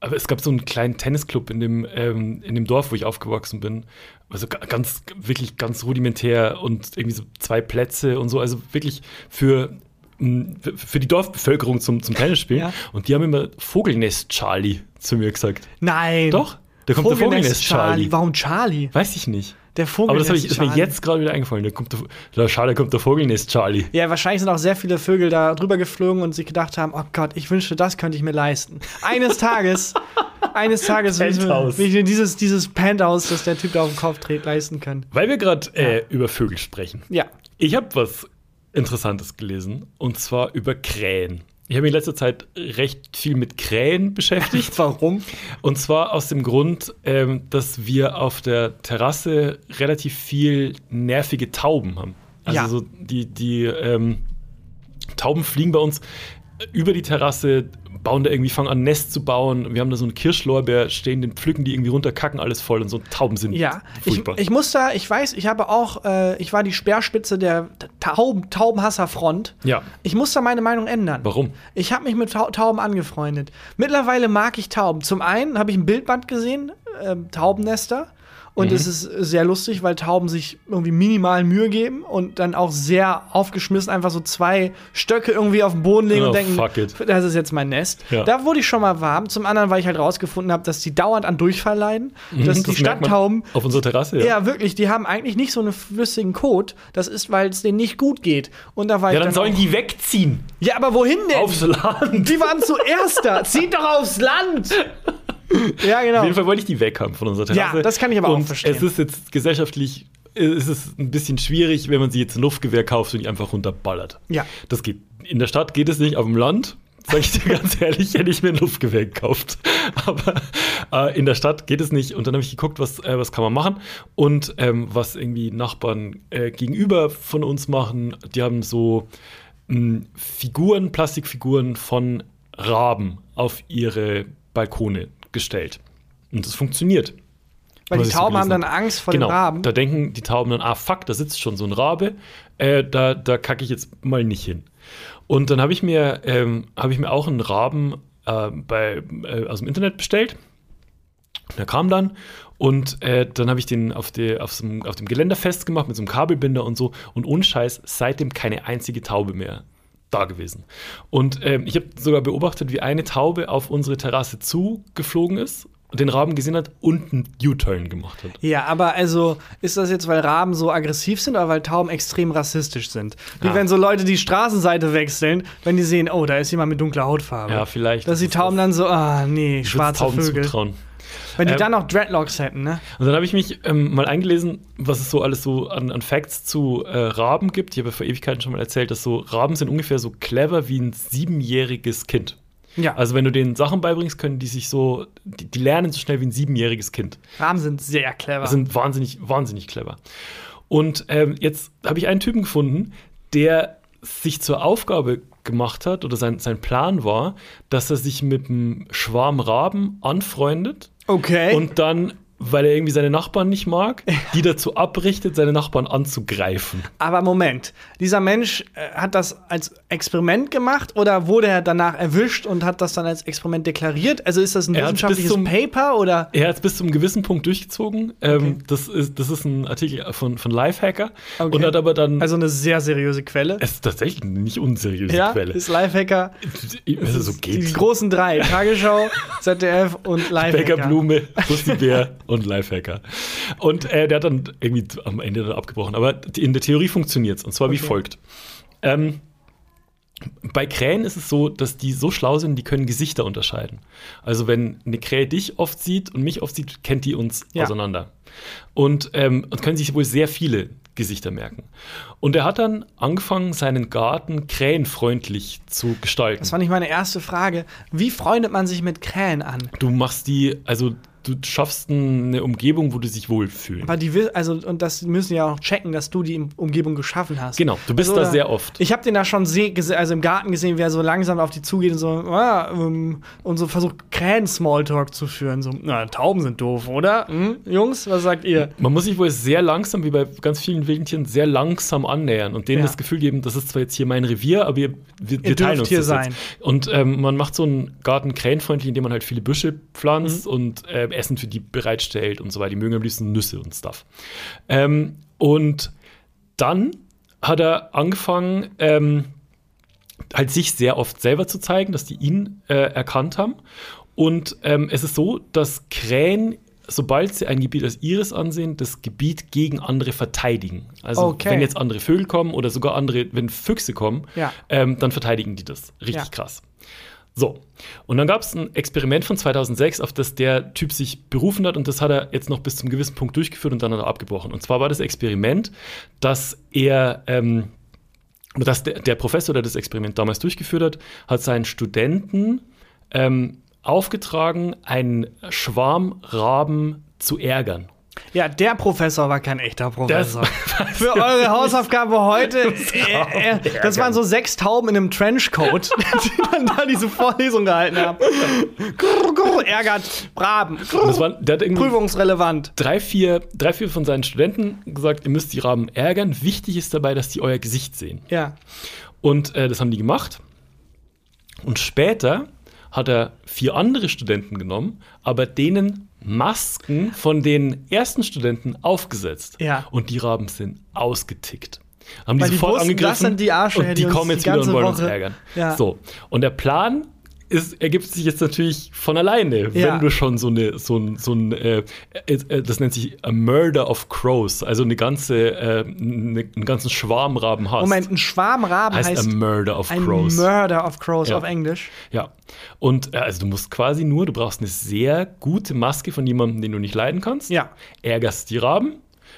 aber es gab so einen kleinen Tennisclub in dem, ähm, in dem Dorf, wo ich aufgewachsen bin. Also ga- ganz, wirklich ganz rudimentär und irgendwie so zwei Plätze und so. Also wirklich für, für- die Dorfbevölkerung zum, zum Tennisspielen. Ja. Und die haben immer Vogelnest Charlie zu mir gesagt. Nein. Doch, da kommt der Vogelnest Charlie. Warum Charlie? Weiß ich nicht. Der Vogelnest Aber das ich, ist mir jetzt gerade wieder eingefallen. Da kommt der, da, schade, kommt der Vogelnest Charlie. Ja, wahrscheinlich sind auch sehr viele Vögel da drüber geflogen und sich gedacht haben, oh Gott, ich wünschte, das könnte ich mir leisten. Eines Tages, eines Tages will ich mir, Penthouse. will ich mir dieses, dieses Penthouse, das der Typ da auf den Kopf dreht, leisten können. Weil wir gerade äh, über Vögel sprechen. Ja. Ich habe was Interessantes gelesen und zwar über Krähen. Ich habe mich in letzter Zeit recht viel mit Krähen beschäftigt. Warum? Und zwar aus dem Grund, ähm, dass wir auf der Terrasse relativ viel nervige Tauben haben. Also Ja. so die, die ähm, Tauben fliegen bei uns über die Terrasse, bauen da irgendwie, fangen an, ein Nest zu bauen. Wir haben da so einen Kirschlorbeer stehen, den pflücken die irgendwie runter, kacken alles voll und so Tauben sind Ja, ich, furchtbar. ich muss da, ich weiß, ich habe auch, äh, ich war die Speerspitze der Tauben, Taubenhasserfront. ja, Ich muss da meine Meinung ändern. warum? Ich habe mich mit Tau Tauben angefreundet. Mittlerweile mag ich Tauben. Zum einen habe ich ein Bildband gesehen äh, Taubennester. Und es ist sehr lustig, weil Tauben sich irgendwie minimal Mühe geben und dann auch sehr aufgeschmissen einfach so zwei Stöcke irgendwie auf den Boden legen Oh, und denken, fuck it. das ist jetzt mein Nest. Ja. Da wurde ich schon mal warm. Zum anderen, weil ich halt rausgefunden habe, dass die dauernd an Durchfall leiden. dass die Mhm, merkt man Stadttauben Auf unserer Terrasse, ja. ja. wirklich, die haben eigentlich nicht so einen flüssigen Kot. Das ist, weil es denen nicht gut geht. Und da war Ja, ich dann sollen die wegziehen. Ja, aber wohin denn? Aufs Land. die waren zuerst da. Zieht doch aufs Land. ja, genau. Auf jeden Fall wollte ich die weg haben von unserer Terrasse. Ja, das kann ich aber auch und verstehen. Es ist jetzt gesellschaftlich ist es ein bisschen schwierig, wenn man sich jetzt ein Luftgewehr kauft und die einfach runterballert. Ja. Das geht. In der Stadt geht es nicht, auf dem Land, sag ich dir ganz ehrlich, hätte ich mir ein Luftgewehr gekauft. Aber äh, in der Stadt geht es nicht. Und dann habe ich geguckt, was, äh, was kann man machen. Und ähm, was irgendwie Nachbarn äh, gegenüber von uns machen, die haben so mh, Figuren, Plastikfiguren von Raben auf ihre Balkone gestellt. Und das funktioniert. weil die so Tauben haben dann. Angst vor genau, den Raben. Da denken die Tauben dann, ah fuck, da sitzt schon so ein Rabe, äh, da, da kacke ich jetzt mal nicht hin. Und dann habe ich mir, ähm, habe ich mir auch einen Raben äh, bei, äh, aus dem Internet bestellt. Der kam dann und äh, dann habe ich den auf, der, auf, auf dem Geländer festgemacht mit so einem Kabelbinder und so. Und ohne Scheiß, seitdem keine einzige Taube mehr da gewesen. Und ähm, ich habe sogar beobachtet, wie eine Taube auf unsere Terrasse zugeflogen ist, den Raben gesehen hat und einen U-Turn gemacht hat. Ja, aber also ist das jetzt, weil Raben so aggressiv sind oder weil Tauben extrem rassistisch sind? Wie Ja. wenn so Leute die Straßenseite wechseln, wenn die sehen, oh, da ist jemand mit dunkler Hautfarbe. Ja, vielleicht. Dass die Tauben das- dann so, ah, nee, schwarze Tauben Vögel. zutrauen. Wenn die Ähm, dann noch Dreadlocks hätten, ne? Und dann habe ich mich ähm, mal eingelesen, was es so alles so an, an Facts zu äh, Raben gibt. Ich habe ja vor Ewigkeiten schon mal erzählt, dass so Raben sind ungefähr so clever wie ein siebenjähriges Kind. Ja, Also wenn du denen Sachen beibringst, können die sich so, die, die lernen so schnell wie ein siebenjähriges Kind. Raben sind sehr clever. sind wahnsinnig, wahnsinnig clever. Und ähm, jetzt habe ich einen Typen gefunden, der sich zur Aufgabe gemacht hat, oder sein, sein Plan war, dass er sich mit einem Schwarm Raben anfreundet okay. und dann, weil er irgendwie seine Nachbarn nicht mag, die dazu abrichtet, seine Nachbarn anzugreifen. aber Moment, dieser Mensch äh, hat das als Experiment gemacht oder wurde er danach erwischt und hat das dann als Experiment deklariert? Also ist das ein Er wissenschaftliches zum- Paper oder? Er hat es bis zu einem gewissen Punkt durchgezogen. Ähm, das, ist, das ist ein Artikel von, von Lifehacker Okay. und hat aber dann. Also eine sehr seriöse Quelle. es ist tatsächlich eine nicht unseriöse ja, Quelle. ist Lifehacker. Also so Die geht's. großen drei: Tagesschau, ZDF und Lifehacker. Bäckerblume, Pussy Bär und Lifehacker. Und äh, der hat dann irgendwie am Ende dann abgebrochen. Aber in der Theorie funktioniert es. Und zwar wie Okay. folgt. Ähm, bei Krähen ist es so, dass die so schlau sind, die können Gesichter unterscheiden. Also wenn eine Krähe dich oft sieht und mich oft sieht, kennt die uns Ja. auseinander. Und, ähm, und können sich wohl sehr viele Gesichter merken. Und er hat dann angefangen, seinen Garten krähenfreundlich zu gestalten. Das war nicht meine erste Frage. Wie freundet man sich mit Krähen an? Du machst die, also du schaffst eine Umgebung, wo du dich wohlfühlen. Aber die will, also, und das müssen ja auch checken, dass du die Umgebung geschaffen hast. Genau, du bist Also, da sehr oft. Ich habe den da schon also im Garten gesehen, wie er so langsam auf die zugeht und so, ah, ähm, und so versucht, Krähen-Smalltalk zu führen. So, na, Tauben sind doof, oder? Hm? Jungs, was sagt ihr? Man muss sich wohl sehr langsam, wie bei ganz vielen wilden Tieren, sehr langsam annähern und denen Ja. das Gefühl geben, das ist zwar jetzt hier mein Revier, aber wir, wir, wir teilen uns hier das sein. Jetzt. Und ähm, man macht so einen Garten krähenfreundlich, indem man halt viele Büsche Mhm. pflanzt und äh, Essen für die bereitstellt und so weiter. Die mögen am liebsten Nüsse und Stuff. Ähm, und dann hat er angefangen, ähm, halt sich sehr oft selber zu zeigen, dass die ihn äh, erkannt haben. Und ähm, es ist so, dass Krähen, sobald sie ein Gebiet als ihres ansehen, das Gebiet gegen andere verteidigen. Also Okay. wenn jetzt andere Vögel kommen oder sogar andere, wenn Füchse kommen, Ja. ähm, dann verteidigen die das. Richtig Ja. krass. So, und dann gab es ein Experiment von 2006, auf das der Typ sich berufen hat und das hat er jetzt noch bis zum gewissen Punkt durchgeführt und dann hat er abgebrochen. Und zwar war das Experiment, dass er, ähm, dass der, der Professor, der das Experiment damals durchgeführt hat, hat seinen Studenten ähm, aufgetragen, einen Schwarm Raben zu ärgern. Ja, der Professor war kein echter Professor. Das- Für eure Hausaufgabe heute, äh, äh, das waren so sechs Tauben in einem Trenchcoat, die dann da diese Vorlesung gehalten haben. Ärgert Raben. Das war, der hat prüfungsrelevant. drei vier, drei, vier von seinen Studenten gesagt, ihr müsst die Raben ärgern. Wichtig ist dabei, dass die euer Gesicht sehen. Ja. Und äh, das haben die gemacht. Und später hat er vier andere Studenten genommen, aber denen Masken von den ersten Studenten aufgesetzt. Ja. Und die Raben sind ausgetickt. Haben Weil die die sofort wussten, angegriffen das sind die Arschlöcher, und die die uns kommen die jetzt wieder und wollen uns Woche- ärgern. Ja. So. Und der Plan ist, ergibt sich jetzt natürlich von alleine, Ja. wenn du schon so eine, so ein, so ein äh, äh, das nennt sich a Murder of Crows, also eine ganze, äh, eine, einen ganzen Schwarm Raben hast. Moment, ein Schwarmraben heißt, heißt, a Murder of ein Crows. Murder of Crows Ja. auf Englisch. Ja. Und äh, also du musst quasi nur, du brauchst eine sehr gute Maske von jemandem, den du nicht leiden kannst. Ja. Ärgerst die Raben,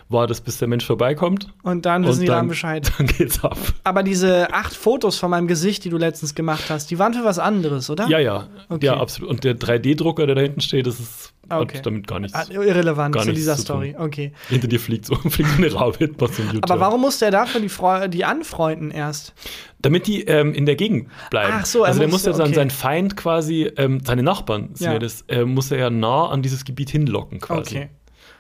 wartest, bis der Mensch vorbeikommt. Und dann wissen die dann, Bescheid. Dann geht's ab. Aber diese acht Fotos von meinem Gesicht, die du letztens gemacht hast, die waren für was anderes, oder? Ja, ja. Okay. Ja, absolut. Und der 3D-Drucker, der da hinten steht, das ist Okay. hat damit gar nichts. Ah, Irrelevant Gar zu nichts dieser zu. Story. Okay. Hinter dir fliegt so, fliegt so eine ein Aber warum musste er dafür die, Freu die anfreunden erst? Damit die ähm, in der Gegend bleiben. Ach so, er also der musste- muss ja dann okay. seinen Feind quasi, ähm, seine Nachbarn, Ja. das, äh, muss er ja nah an dieses Gebiet hinlocken quasi. Okay.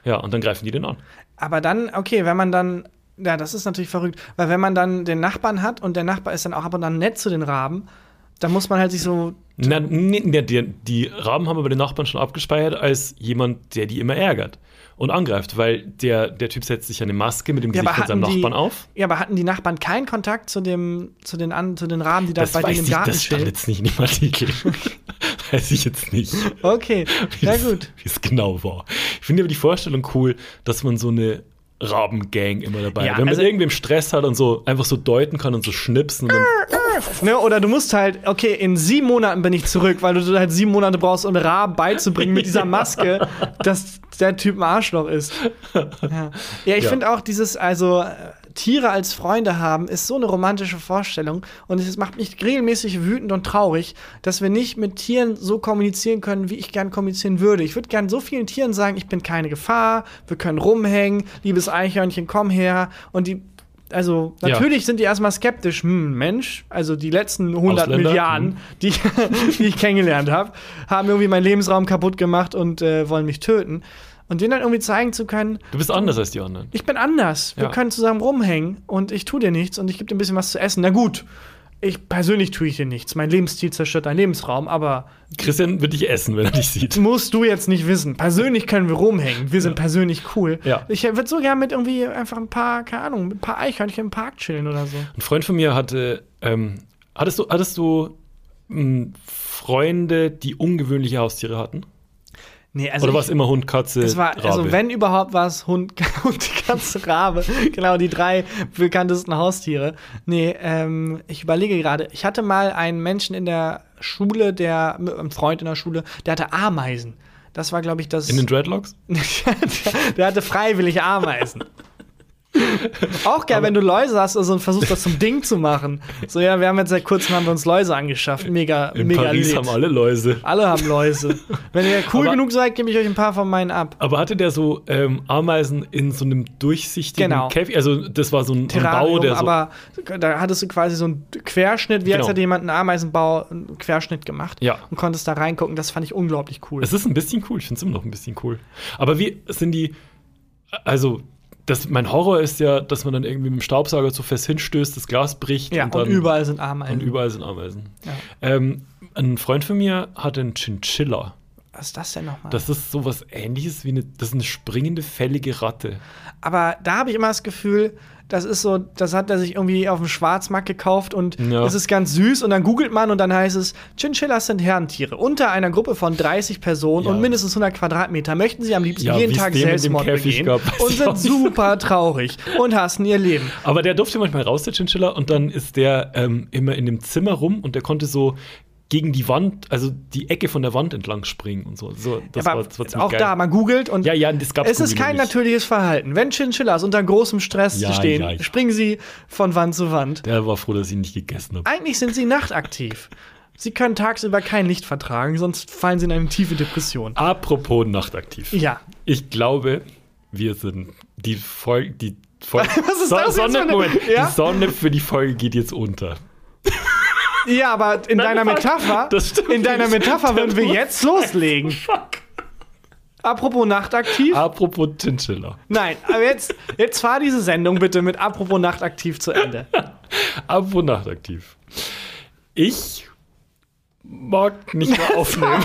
Ja, und dann greifen die den an. Aber dann, okay, wenn man dann, ja, das ist natürlich verrückt, weil wenn man dann den Nachbarn hat und der Nachbar ist dann auch ab und an nett zu den Raben, dann muss man halt sich so, Na, nee, nee, die, die Raben haben aber den Nachbarn schon abgespeichert als jemand, der die immer ärgert und angreift, weil der, der Typ setzt sich eine Maske mit dem ja, Gesicht aber von seinem hatten die, Nachbarn auf. ja, aber hatten die Nachbarn keinen Kontakt zu dem, zu den, an, zu den Raben, die da Das bei denen im ich, Garten das stand jetzt nicht in dem Artikel. weiß ich jetzt nicht. Okay, ja es- gut. Wie es genau war. Ich finde aber die Vorstellung cool, dass man so eine Rabengang immer dabei Ja, hat. Wenn man also- irgendwem Stress hat und so einfach so deuten kann und so schnipsen und dann Ne, oder du musst halt, okay, in sieben Monaten bin ich zurück, weil du halt sieben Monate brauchst, um Raben beizubringen mit dieser Maske, dass der Typ ein Arschloch ist. Ja, ja ich Ja. finde auch dieses, also äh, Tiere als Freunde haben, ist so eine romantische Vorstellung und es macht mich regelmäßig wütend und traurig, dass wir nicht mit Tieren so kommunizieren können, wie ich gern kommunizieren würde. Ich würde gern so vielen Tieren sagen, ich bin keine Gefahr, wir können rumhängen, liebes Eichhörnchen, komm her und die also Ja. natürlich sind die erstmal skeptisch, hm, Mensch, also die letzten 100 Ausländer, Milliarden, hm. die, die ich kennengelernt habe, haben irgendwie meinen Lebensraum kaputt gemacht und äh, wollen mich töten. Und denen dann irgendwie zeigen zu können, du bist anders als die anderen. ich bin anders, wir Ja. können zusammen rumhängen und ich tue dir nichts und ich gebe dir ein bisschen was zu essen. Na gut, ich persönlich tue ich dir nichts, mein Lebensstil zerstört deinen Lebensraum, aber Christian wird dich essen, wenn er dich sieht. musst du jetzt nicht wissen. Persönlich können wir rumhängen. Wir sind persönlich cool. Ja. Ich würde so gerne mit irgendwie einfach ein paar, keine Ahnung, mit ein paar Eichhörnchen im Park chillen oder so. Ein Freund von mir hatte, ähm, hattest du, hattest du mh, Freunde, die ungewöhnliche Haustiere hatten? Nee, also Oder war es immer Hund, Katze, Es war, Rabe? also wenn überhaupt war es Hund, Hund, Katze, Rabe. genau, die drei bekanntesten Haustiere. Nee, ähm, ich überlege gerade. Ich hatte mal einen Menschen in der Schule, der, ein Freund in der Schule, der hatte Ameisen. Das war, glaube ich, das. In den Dreadlocks? der, der hatte freiwillig Ameisen. Auch geil, wenn du Läuse hast also, und versuchst, das zum Ding zu machen. So, ja, wir haben jetzt seit kurzem haben wir uns Läuse angeschafft. Mega, In mega Paris lit. haben alle Läuse. Alle haben Läuse. Wenn ihr cool Aber- genug seid, gebe ich euch ein paar von meinen ab. Aber hatte der so ähm, Ameisen in so einem durchsichtigen Genau. Käfig? Also das war so ein, ein Bau, Terrarium, der so aber da hattest du quasi so einen Querschnitt, wie als Genau. hätte jemand einen Ameisenbau, einen Querschnitt gemacht Ja. und konntest da reingucken. Das fand ich unglaublich cool. Es ist ein bisschen cool, ich finde es immer noch ein bisschen cool. Aber wie sind die, also das, mein Horror ist ja, dass man dann irgendwie mit dem Staubsauger zu fest hinstößt, das Glas bricht ja, und und, dann überall sind Ameisen. und überall sind Ameisen. Ja. Ähm, ein Freund von mir hatte einen Chinchilla. Was ist das denn nochmal? Das ist sowas ähnliches wie eine, das ist eine springende, fällige Ratte. Aber da habe ich immer das Gefühl, das ist so, das hat er sich irgendwie auf dem Schwarzmarkt gekauft und Ja. es ist ganz süß und dann googelt man und dann heißt es, Chinchillas sind Herrentiere unter einer Gruppe von 30 Personen Ja. und mindestens 100 Quadratmeter möchten sie am liebsten Ja, jeden Tag Selbstmord begehen gab, und sind super traurig und hassen ihr Leben. Aber der durfte manchmal raus, der Chinchilla, und dann ist der ähm, immer in dem Zimmer rum und der konnte so gegen die Wand, also die Ecke von der Wand entlang springen und so. so das Aber war, das war ziemlich auch geil. da, man googelt und Ja, ja, das gab's es ist Google kein nicht. natürliches Verhalten. Wenn Chinchillas unter großem Stress Ja, stehen, ja, ja. springen sie von Wand zu Wand. Der war froh, dass ich ihn nicht gegessen habe. Eigentlich sind sie nachtaktiv. Sie können tagsüber kein Licht vertragen, sonst fallen sie in eine tiefe Depression. Apropos nachtaktiv. Ja. Ich glaube, wir sind die Folge, die Folge. Was ist das Sonne, Moment, Ja? Die Sonne für die Folge geht jetzt unter. Ja, aber in deiner fuck, Metapher, in deiner. Metapher würden wir jetzt loslegen. Fuck. Apropos nachtaktiv. Apropos Chinchilla. Nein, aber jetzt, jetzt fahr diese Sendung bitte mit Apropos nachtaktiv zu Ende. Apropos nachtaktiv. Ich mag nicht mehr aufnehmen.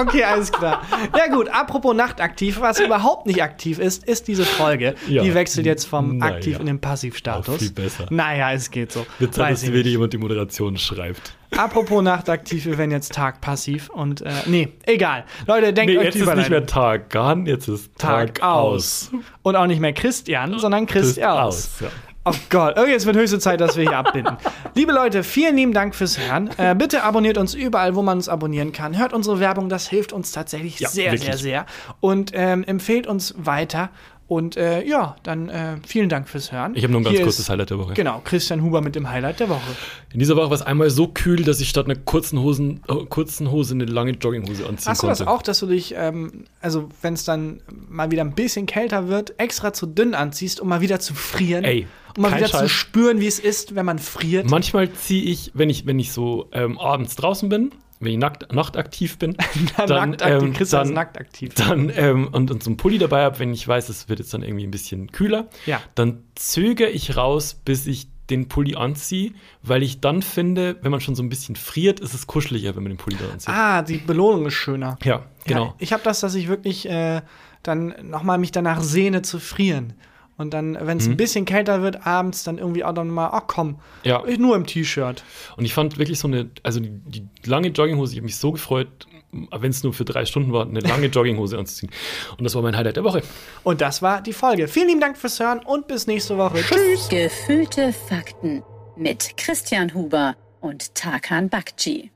Okay, alles klar. Ja gut, apropos nachtaktiv, was überhaupt nicht aktiv ist, ist diese Folge. Ja. Die wechselt jetzt vom Naja. aktiv in den Passivstatus. Auch viel besser. Naja, es geht so. Weiß dass ich wieder jemand die Moderation schreibt. Apropos nachtaktiv, wir werden jetzt Tag passiv und äh, nee, egal. Leute, denkt Nee, euch jetzt ist nicht mehr Tag an, jetzt ist Tag, Tag aus. Und auch nicht mehr Christian, sondern Christ Christian aus. Ja. Oh Gott, okay, es wird höchste Zeit, dass wir hier abbinden. Liebe Leute, vielen lieben Dank fürs Hören. Äh, bitte abonniert uns überall, wo man uns abonnieren kann. Hört unsere Werbung, das hilft uns tatsächlich Ja, sehr, wirklich. sehr, sehr. Und ähm, empfehlt uns weiter. Und äh, ja, dann äh, vielen Dank fürs Hören. Ich habe noch ein ganz Hier kurzes ist, Highlight der Woche. Genau, Christian Huber mit dem Highlight der Woche. In dieser Woche war es einmal so kühl, dass ich statt einer kurzen, Hosen, äh, kurzen Hose eine lange Jogginghose anziehen Hast du konnte. das auch, dass du dich, ähm, also wenn es dann mal wieder ein bisschen kälter wird, extra zu dünn anziehst, um mal wieder zu frieren? Ey, um mal wieder zu Scheiß. spüren, wie es ist, wenn man friert? Manchmal ziehe ich, wenn ich, wenn ich so ähm, abends draußen bin, wenn ich nackt, nachtaktiv bin, dann, nackt ähm, dann, nackt aktiv. dann ähm, und, und so einen Pulli dabei habe, wenn ich weiß, es wird jetzt dann irgendwie ein bisschen kühler, Ja. dann zögere ich raus, bis ich den Pulli anziehe, weil ich dann finde, wenn man schon so ein bisschen friert, ist es kuscheliger, wenn man den Pulli dann anzieht. Ah, die Belohnung ist schöner. Ja, genau. Ja, ich habe das, dass ich wirklich äh, dann nochmal mich danach sehne zu frieren. Und dann, wenn Mhm. es ein bisschen kälter wird, abends dann irgendwie auch dann mal, ach komm, Ja. ich nur im T-Shirt. Und ich fand wirklich so eine, also die, die lange Jogginghose, ich habe mich so gefreut, wenn es nur für drei Stunden war, eine lange Jogginghose anzuziehen. Und das war mein Highlight der Woche. Und das war die Folge. Vielen lieben Dank fürs Hören und bis nächste Woche. Tschüss. Gefühlte Fakten mit Christian Huber und Tarkan Bakci.